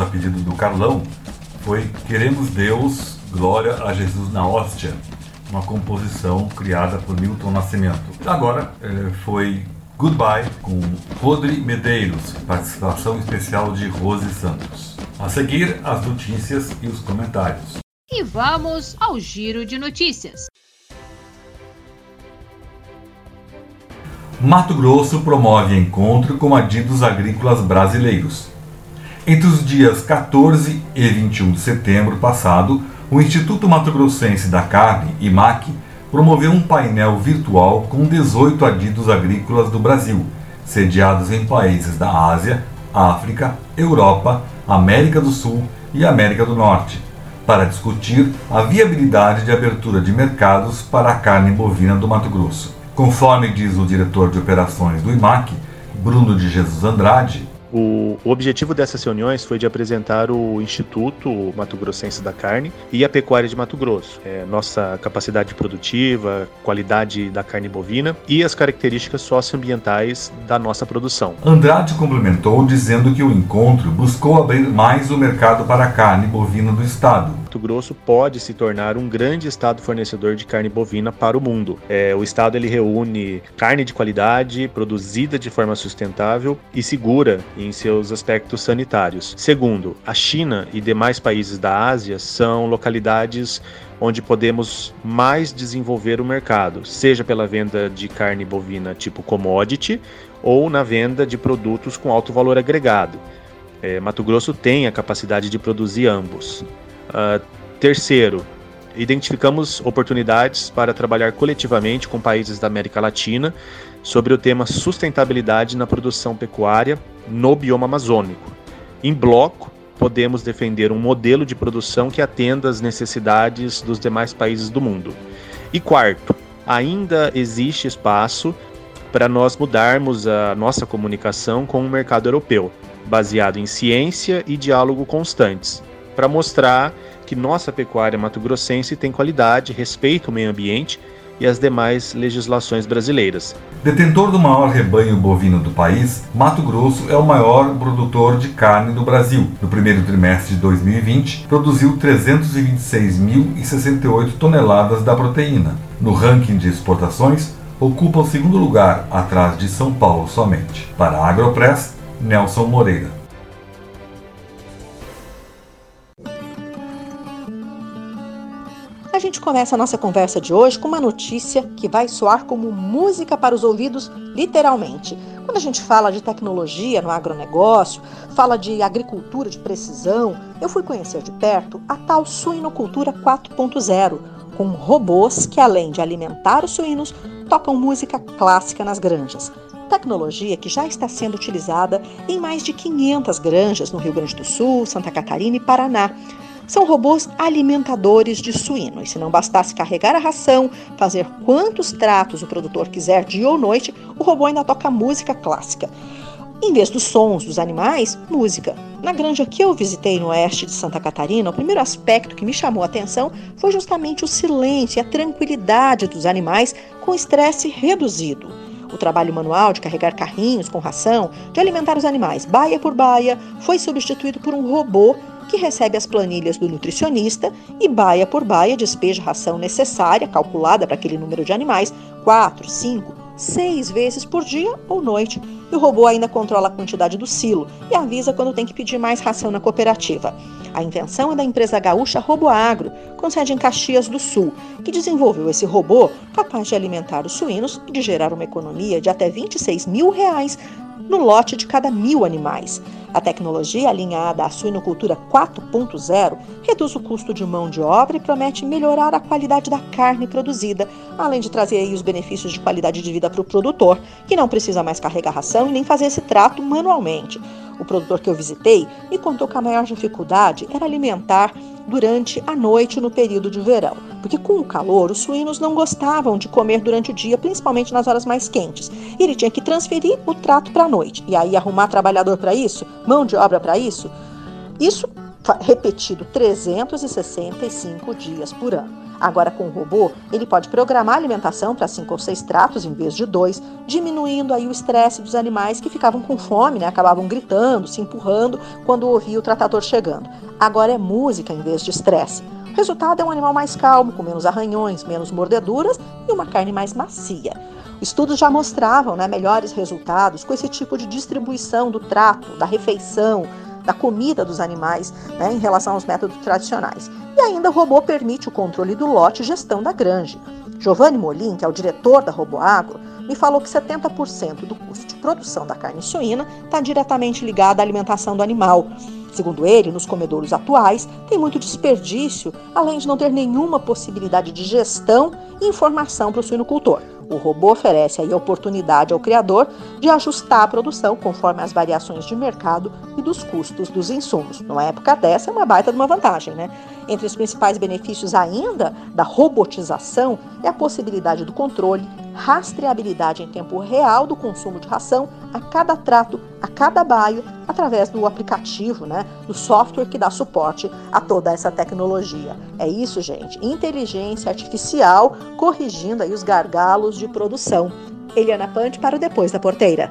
A pedido do Carlão foi Queremos Deus, Glória a Jesus na Hóstia, uma composição criada por Milton Nascimento. Agora eh, foi Goodbye com Rodri Medeiros, participação especial de Rose Santos. A seguir, as notícias e os comentários. E vamos ao giro de notícias. Mato Grosso promove encontro com adidos agrícolas brasileiros. Entre os dias 14 e 21 de setembro passado, o Instituto Mato Grossense da Carne, IMAC, promoveu um painel virtual com 18 adidos agrícolas do Brasil, sediados em países da Ásia, África, Europa, América do Sul e América do Norte, para discutir a viabilidade de abertura de mercados para a carne bovina do Mato Grosso. Conforme diz o diretor de operações do IMAC, Bruno de Jesus Andrade, O, o objetivo dessas reuniões foi de apresentar o Instituto Mato Grossense da Carne e a Pecuária de Mato Grosso, é, nossa capacidade produtiva, qualidade da carne bovina e as características socioambientais da nossa produção. Andrade complementou dizendo que o encontro buscou abrir mais o mercado para a carne bovina do estado. Mato Grosso pode se tornar um grande estado fornecedor de carne bovina para o mundo. É, o estado ele reúne carne de qualidade, produzida de forma sustentável e segura em seus aspectos sanitários. Segundo, a China e demais países da Ásia são localidades onde podemos mais desenvolver o mercado, seja pela venda de carne bovina tipo commodity ou na venda de produtos com alto valor agregado. É, Mato Grosso tem a capacidade de produzir ambos. Uh, terceiro, identificamos oportunidades para trabalhar coletivamente com países da América Latina sobre o tema sustentabilidade na produção pecuária no bioma amazônico. Em bloco, podemos defender um modelo de produção que atenda às necessidades dos demais países do mundo. E quarto, ainda existe espaço para nós mudarmos a nossa comunicação com o mercado europeu, baseado em ciência e diálogo constantes, para mostrar que nossa pecuária mato-grossense tem qualidade, respeita o meio ambiente e as demais legislações brasileiras. Detentor do maior rebanho bovino do país, Mato Grosso é o maior produtor de carne do Brasil. No primeiro trimestre de 2020, produziu 326.068 toneladas da proteína. No ranking de exportações, ocupa o segundo lugar, atrás de São Paulo somente. Para a Agropress, Nelson Moreira. Gente começa a nossa conversa de hoje com uma notícia que vai soar como música para os ouvidos, literalmente. Quando a gente fala de tecnologia no agronegócio, fala de agricultura de precisão, eu fui conhecer de perto a tal suinocultura 4.0, com robôs que, além de alimentar os suínos, tocam música clássica nas granjas. Tecnologia que já está sendo utilizada em mais de 500 granjas no Rio Grande do Sul, Santa Catarina e Paraná. São robôs alimentadores de suínos. Se não bastasse carregar a ração, fazer quantos tratos o produtor quiser dia ou noite, o robô ainda toca música clássica. Em vez dos sons dos animais, música. Na granja que eu visitei no oeste de Santa Catarina, o primeiro aspecto que me chamou a atenção foi justamente o silêncio e a tranquilidade dos animais com estresse reduzido. O trabalho manual de carregar carrinhos com ração, de alimentar os animais baia por baia, foi substituído por um robô que recebe as planilhas do nutricionista e baia por baia despeja a ração necessária, calculada para aquele número de animais, 4, 5, seis vezes por dia ou noite. E o robô ainda controla a quantidade do silo e avisa quando tem que pedir mais ração na cooperativa. A invenção é da empresa gaúcha RoboAgro, com sede em Caxias do Sul, que desenvolveu esse robô capaz de alimentar os suínos e de gerar uma economia de até 26 mil reais no lote de cada mil animais. A tecnologia alinhada à suinocultura 4.0 reduz o custo de mão de obra e promete melhorar a qualidade da carne produzida, além de trazer os benefícios de qualidade de vida para o produtor, que não precisa mais carregar ração e nem fazer esse trato manualmente. O produtor que eu visitei me contou que a maior dificuldade era alimentar durante a noite no período de verão, porque com o calor os suínos não gostavam de comer durante o dia, principalmente nas horas mais quentes. E ele tinha que transferir o trato para a noite. E aí arrumar trabalhador para isso, mão de obra para isso. Isso repetido 365 dias por ano. Agora, com o robô, ele pode programar a alimentação para cinco ou seis tratos em vez de dois, diminuindo aí o estresse dos animais que ficavam com fome, né? acabavam gritando, se empurrando quando ouvia o tratador chegando. Agora é música em vez de estresse. O resultado é um animal mais calmo, com menos arranhões, menos mordeduras e uma carne mais macia. Estudos já mostravam né, melhores resultados com esse tipo de distribuição do trato, da refeição, da comida dos animais né, em relação aos métodos tradicionais. E ainda o robô permite o controle do lote e gestão da granja. Giovanni Molin, que é o diretor da RoboAgro, me falou que 70% do custo de produção da carne suína está diretamente ligado à alimentação do animal. Segundo ele, nos comedouros atuais, tem muito desperdício, além de não ter nenhuma possibilidade de gestão e informação para o suinocultor. O robô oferece a oportunidade ao criador de ajustar a produção conforme as variações de mercado e dos custos dos insumos. Numa época dessa, é uma baita de uma vantagem, né? Entre os principais benefícios ainda da robotização é a possibilidade do controle, rastreabilidade em tempo real do consumo de ração a cada trato, a cada baio, através do aplicativo, né, do software que dá suporte a toda essa tecnologia. É isso, gente, inteligência artificial corrigindo aí os gargalos de produção. Eliana Pante para o Depois da Porteira.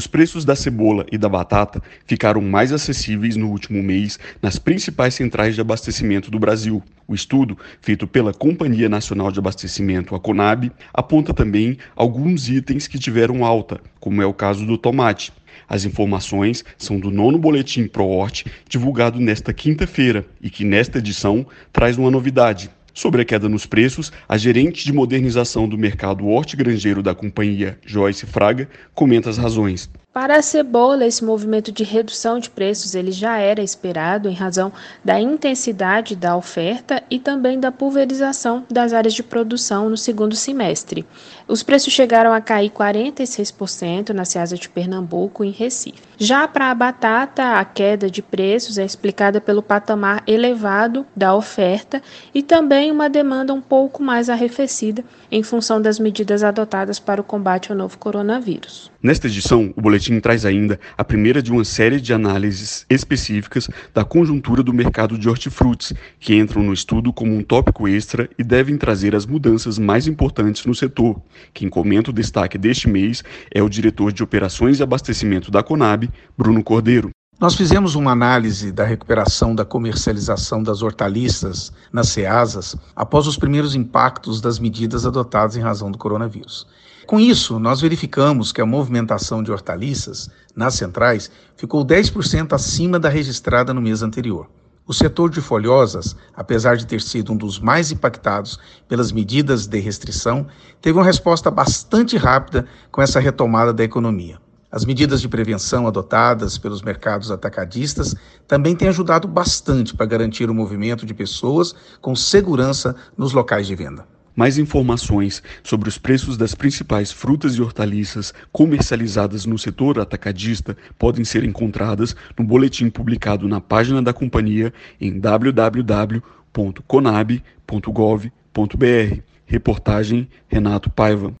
Os preços da cebola e da batata ficaram mais acessíveis no último mês nas principais centrais de abastecimento do Brasil. O estudo, feito pela Companhia Nacional de Abastecimento, a Conab, aponta também alguns itens que tiveram alta, como é o caso do tomate. As informações são do nono boletim ProHort, divulgado nesta quinta-feira, e que nesta edição traz uma novidade. Sobre a queda nos preços, a gerente de modernização do mercado hortigranjeiro da companhia, Joyce Fraga, comenta as razões. Para a cebola, esse movimento de redução de preços ele já era esperado em razão da intensidade da oferta e também da pulverização das áreas de produção no segundo semestre. Os preços chegaram a cair 46% na Ceasa de Pernambuco em Recife. Já para a batata, a queda de preços é explicada pelo patamar elevado da oferta e também uma demanda um pouco mais arrefecida em função das medidas adotadas para o combate ao novo coronavírus. Nesta edição, o boletim traz ainda a primeira de uma série de análises específicas da conjuntura do mercado de hortifrutis, que entram no estudo como um tópico extra e devem trazer as mudanças mais importantes no setor. Quem comenta o destaque deste mês é o diretor de Operações e Abastecimento da Conab, Bruno Cordeiro. Nós fizemos uma análise da recuperação da comercialização das hortaliças nas ceasas após os primeiros impactos das medidas adotadas em razão do coronavírus. Com isso, nós verificamos que a movimentação de hortaliças nas centrais ficou 10% acima da registrada no mês anterior. O setor de folhosas, apesar de ter sido um dos mais impactados pelas medidas de restrição, teve uma resposta bastante rápida com essa retomada da economia. As medidas de prevenção adotadas pelos mercados atacadistas também têm ajudado bastante para garantir o movimento de pessoas com segurança nos locais de venda. Mais informações sobre os preços das principais frutas e hortaliças comercializadas no setor atacadista podem ser encontradas no boletim publicado na página da companhia em www.conab.gov.br. Reportagem Renato Paiva.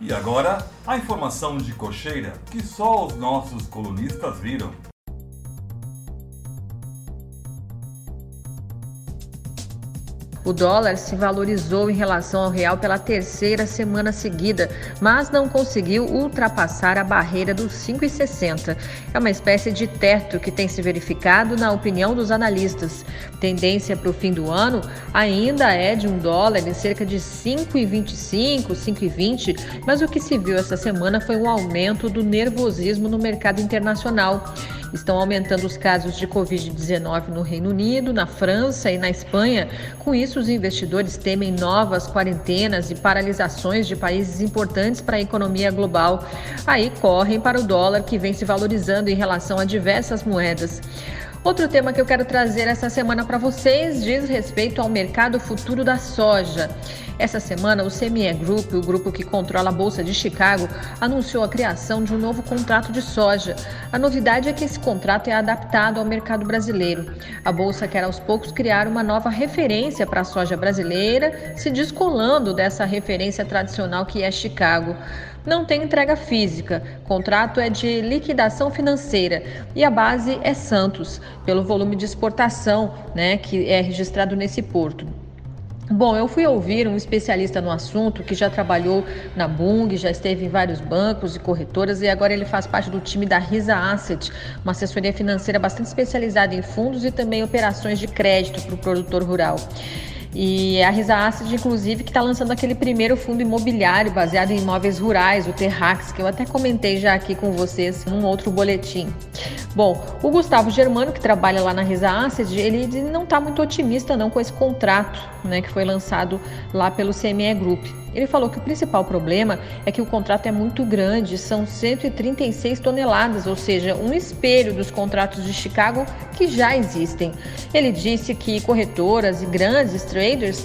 E agora, a informação de cocheira que só os nossos colunistas viram. O dólar se valorizou em relação ao real pela terceira semana seguida, mas não conseguiu ultrapassar a barreira dos 5,60. É uma espécie de teto que tem se verificado na opinião dos analistas. Tendência para o fim do ano ainda é de um dólar em cerca de 5,25, 5,20, mas o que se viu essa semana foi um aumento do nervosismo no mercado internacional. Estão aumentando os casos de Covid-19 no Reino Unido, na França e na Espanha. Com isso, os investidores temem novas quarentenas e paralisações de países importantes para a economia global. Aí correm para o dólar, que vem se valorizando em relação a diversas moedas. Outro tema que eu quero trazer essa semana para vocês diz respeito ao mercado futuro da soja. Essa semana, o CME Group, o grupo que controla a Bolsa de Chicago, anunciou a criação de um novo contrato de soja. A novidade é que esse contrato é adaptado ao mercado brasileiro. A Bolsa quer aos poucos criar uma nova referência para a soja brasileira, se descolando dessa referência tradicional que é Chicago não tem entrega física. Contrato é de liquidação financeira e a base é Santos, pelo volume de exportação né, que é registrado nesse porto. Bom, eu fui ouvir um especialista no assunto que já trabalhou na Bung, já esteve em vários bancos e corretoras e agora ele faz parte do time da Risa Asset, uma assessoria financeira bastante especializada em fundos e também operações de crédito para o produtor rural. E a Risa Asset, inclusive, que está lançando aquele primeiro fundo imobiliário baseado em imóveis rurais, o Terrax, que eu até comentei já aqui com vocês num outro boletim. Bom, o Gustavo Germano, que trabalha lá na Risa Asset, ele não está muito otimista não com esse contrato né, que foi lançado lá pelo CME Group. Ele falou que o principal problema é que o contrato é muito grande, são 136 toneladas, ou seja, um espelho dos contratos de Chicago que já existem. Ele disse que corretoras e grandes traders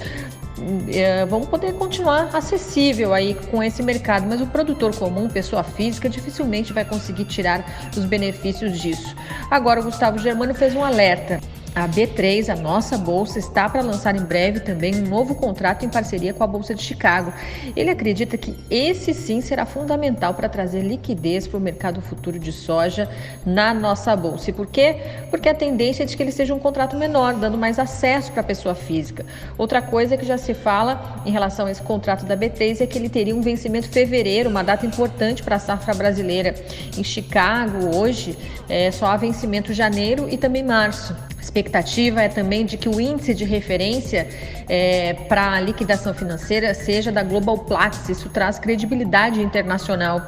eh, vão poder continuar acessível aí com esse mercado, mas o produtor comum, pessoa física, dificilmente vai conseguir tirar os benefícios disso. Agora, o Gustavo Germano fez um alerta. A B3, a nossa bolsa, está para lançar em breve também um novo contrato em parceria com a Bolsa de Chicago. Ele acredita que esse sim será fundamental para trazer liquidez para o mercado futuro de soja na nossa bolsa. E por quê? Porque a tendência é de que ele seja um contrato menor, dando mais acesso para a pessoa física. Outra coisa que já se fala em relação a esse contrato da B3 é que ele teria um vencimento em fevereiro, uma data importante para a safra brasileira. Em Chicago, hoje, é, só há vencimento janeiro e também março expectativa é também de que o índice de referência é, para a liquidação financeira seja da Global Platts. Isso traz credibilidade internacional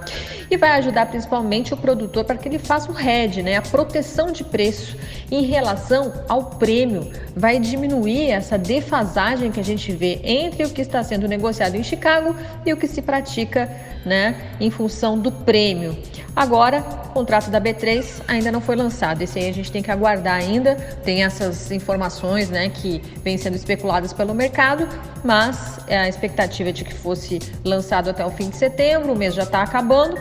e vai ajudar principalmente o produtor para que ele faça o hedge, né, a proteção de preço em relação ao prêmio vai diminuir essa defasagem que a gente vê entre o que está sendo negociado em Chicago e o que se pratica né, em função do prêmio. Agora, o contrato da B3 ainda não foi lançado. Esse aí a gente tem que aguardar ainda. Tem essas informações né, que vêm sendo especuladas pelo mercado, mas é a expectativa de que fosse lançado até o fim de setembro, o mês já está acabando.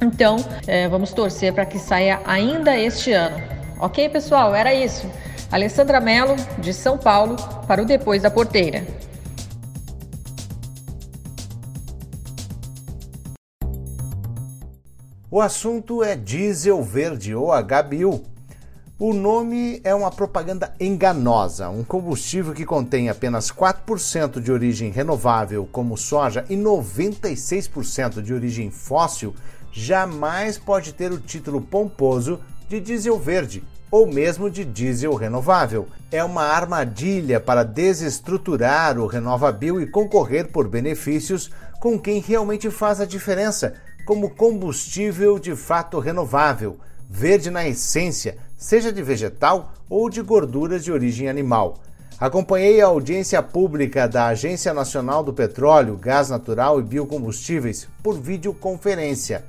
Então, é, vamos torcer para que saia ainda este ano. Ok, pessoal? Era isso. Alessandra Mello, de São Paulo, para o Depois da Porteira. O assunto é diesel verde ou HBU. O nome é uma propaganda enganosa. Um combustível que contém apenas 4% de origem renovável, como soja, e 96% de origem fóssil, jamais pode ter o título pomposo de diesel verde ou mesmo de diesel renovável. É uma armadilha para desestruturar o RenovaBio e concorrer por benefícios com quem realmente faz a diferença, como combustível de fato renovável, verde na essência, seja de vegetal ou de gorduras de origem animal. Acompanhei a audiência pública da Agência Nacional do Petróleo, Gás Natural e Biocombustíveis por videoconferência.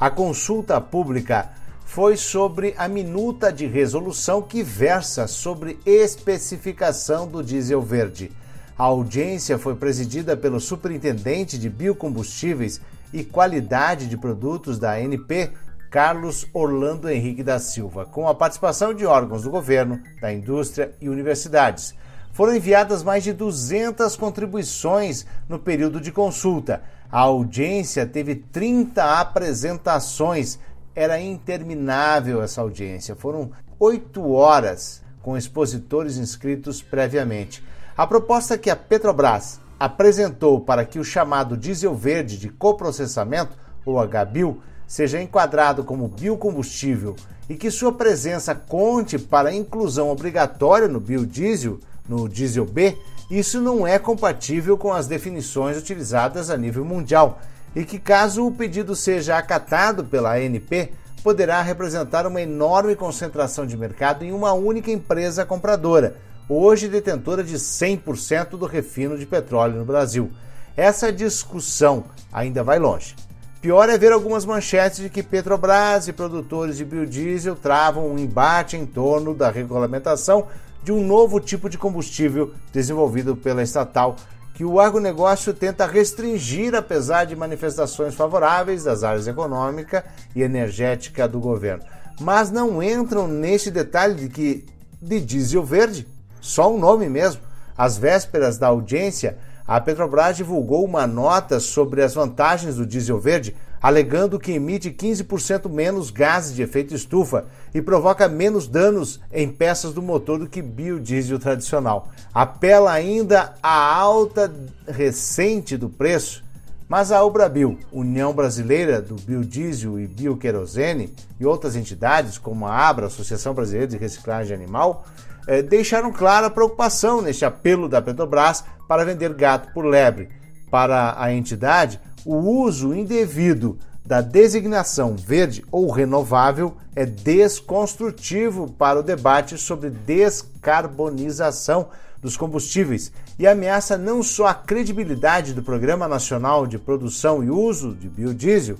A consulta pública foi sobre a minuta de resolução que versa sobre especificação do diesel verde. A audiência foi presidida pelo superintendente de biocombustíveis e qualidade de produtos da ANP, Carlos Orlando Henrique da Silva, com a participação de órgãos do governo, da indústria e universidades. Foram enviadas mais de 200 contribuições no período de consulta. A audiência teve 30 apresentações. Era interminável essa audiência. Foram oito horas com expositores inscritos previamente. A proposta que a Petrobras apresentou para que o chamado diesel verde de coprocessamento, ou HBIO, seja enquadrado como biocombustível e que sua presença conte para a inclusão obrigatória no biodiesel, no diesel B, isso não é compatível com as definições utilizadas a nível mundial e que, caso o pedido seja acatado pela ANP, poderá representar uma enorme concentração de mercado em uma única empresa compradora, hoje detentora de 100% do refino de petróleo no Brasil. Essa discussão ainda vai longe. Pior é ver algumas manchetes de que Petrobras e produtores de biodiesel travam um embate em torno da regulamentação de um novo tipo de combustível desenvolvido pela estatal, que o agronegócio tenta restringir apesar de manifestações favoráveis das áreas econômica e energética do governo. Mas não entram neste detalhe de que de diesel verde, só o nome mesmo. Às vésperas da audiência, a Petrobras divulgou uma nota sobre as vantagens do diesel verde, alegando que emite 15% menos gases de efeito estufa e provoca menos danos em peças do motor do que biodiesel tradicional. Apela ainda à alta recente do preço, mas a Ubrabil, União Brasileira do Biodiesel e Bioquerosene, e outras entidades, como a ABRA, Associação Brasileira de Reciclagem Animal, eh, deixaram clara a preocupação neste apelo da Petrobras para vender gato por lebre. Para a entidade, o uso indevido da designação verde ou renovável é desconstrutivo para o debate sobre descarbonização dos combustíveis e ameaça não só a credibilidade do Programa Nacional de Produção e Uso de Biodiesel,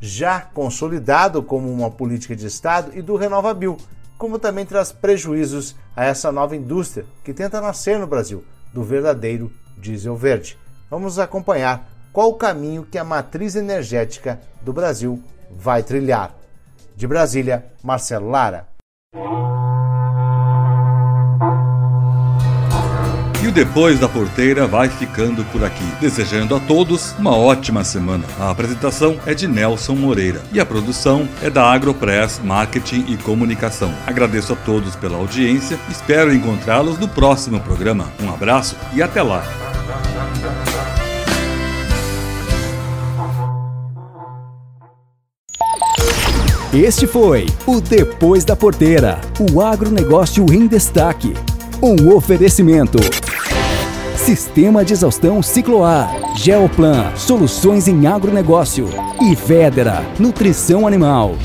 já consolidado como uma política de Estado, e do RenovaBio, como também traz prejuízos a essa nova indústria que tenta nascer no Brasil, do verdadeiro diesel verde. Vamos acompanhar qual o caminho que a matriz energética do Brasil vai trilhar. De Brasília, Marcelo Lara. E o Depois da Porteira vai ficando por aqui, desejando a todos uma ótima semana. A apresentação é de Nelson Moreira e a produção é da Agropress Marketing e Comunicação. Agradeço a todos pela audiência, espero encontrá-los no próximo programa. Um abraço e até lá! Este foi o Depois da Porteira, o agronegócio em destaque. Um oferecimento. Sistema de exaustão Cicloar, Geoplan, soluções em agronegócio e Federa, nutrição animal.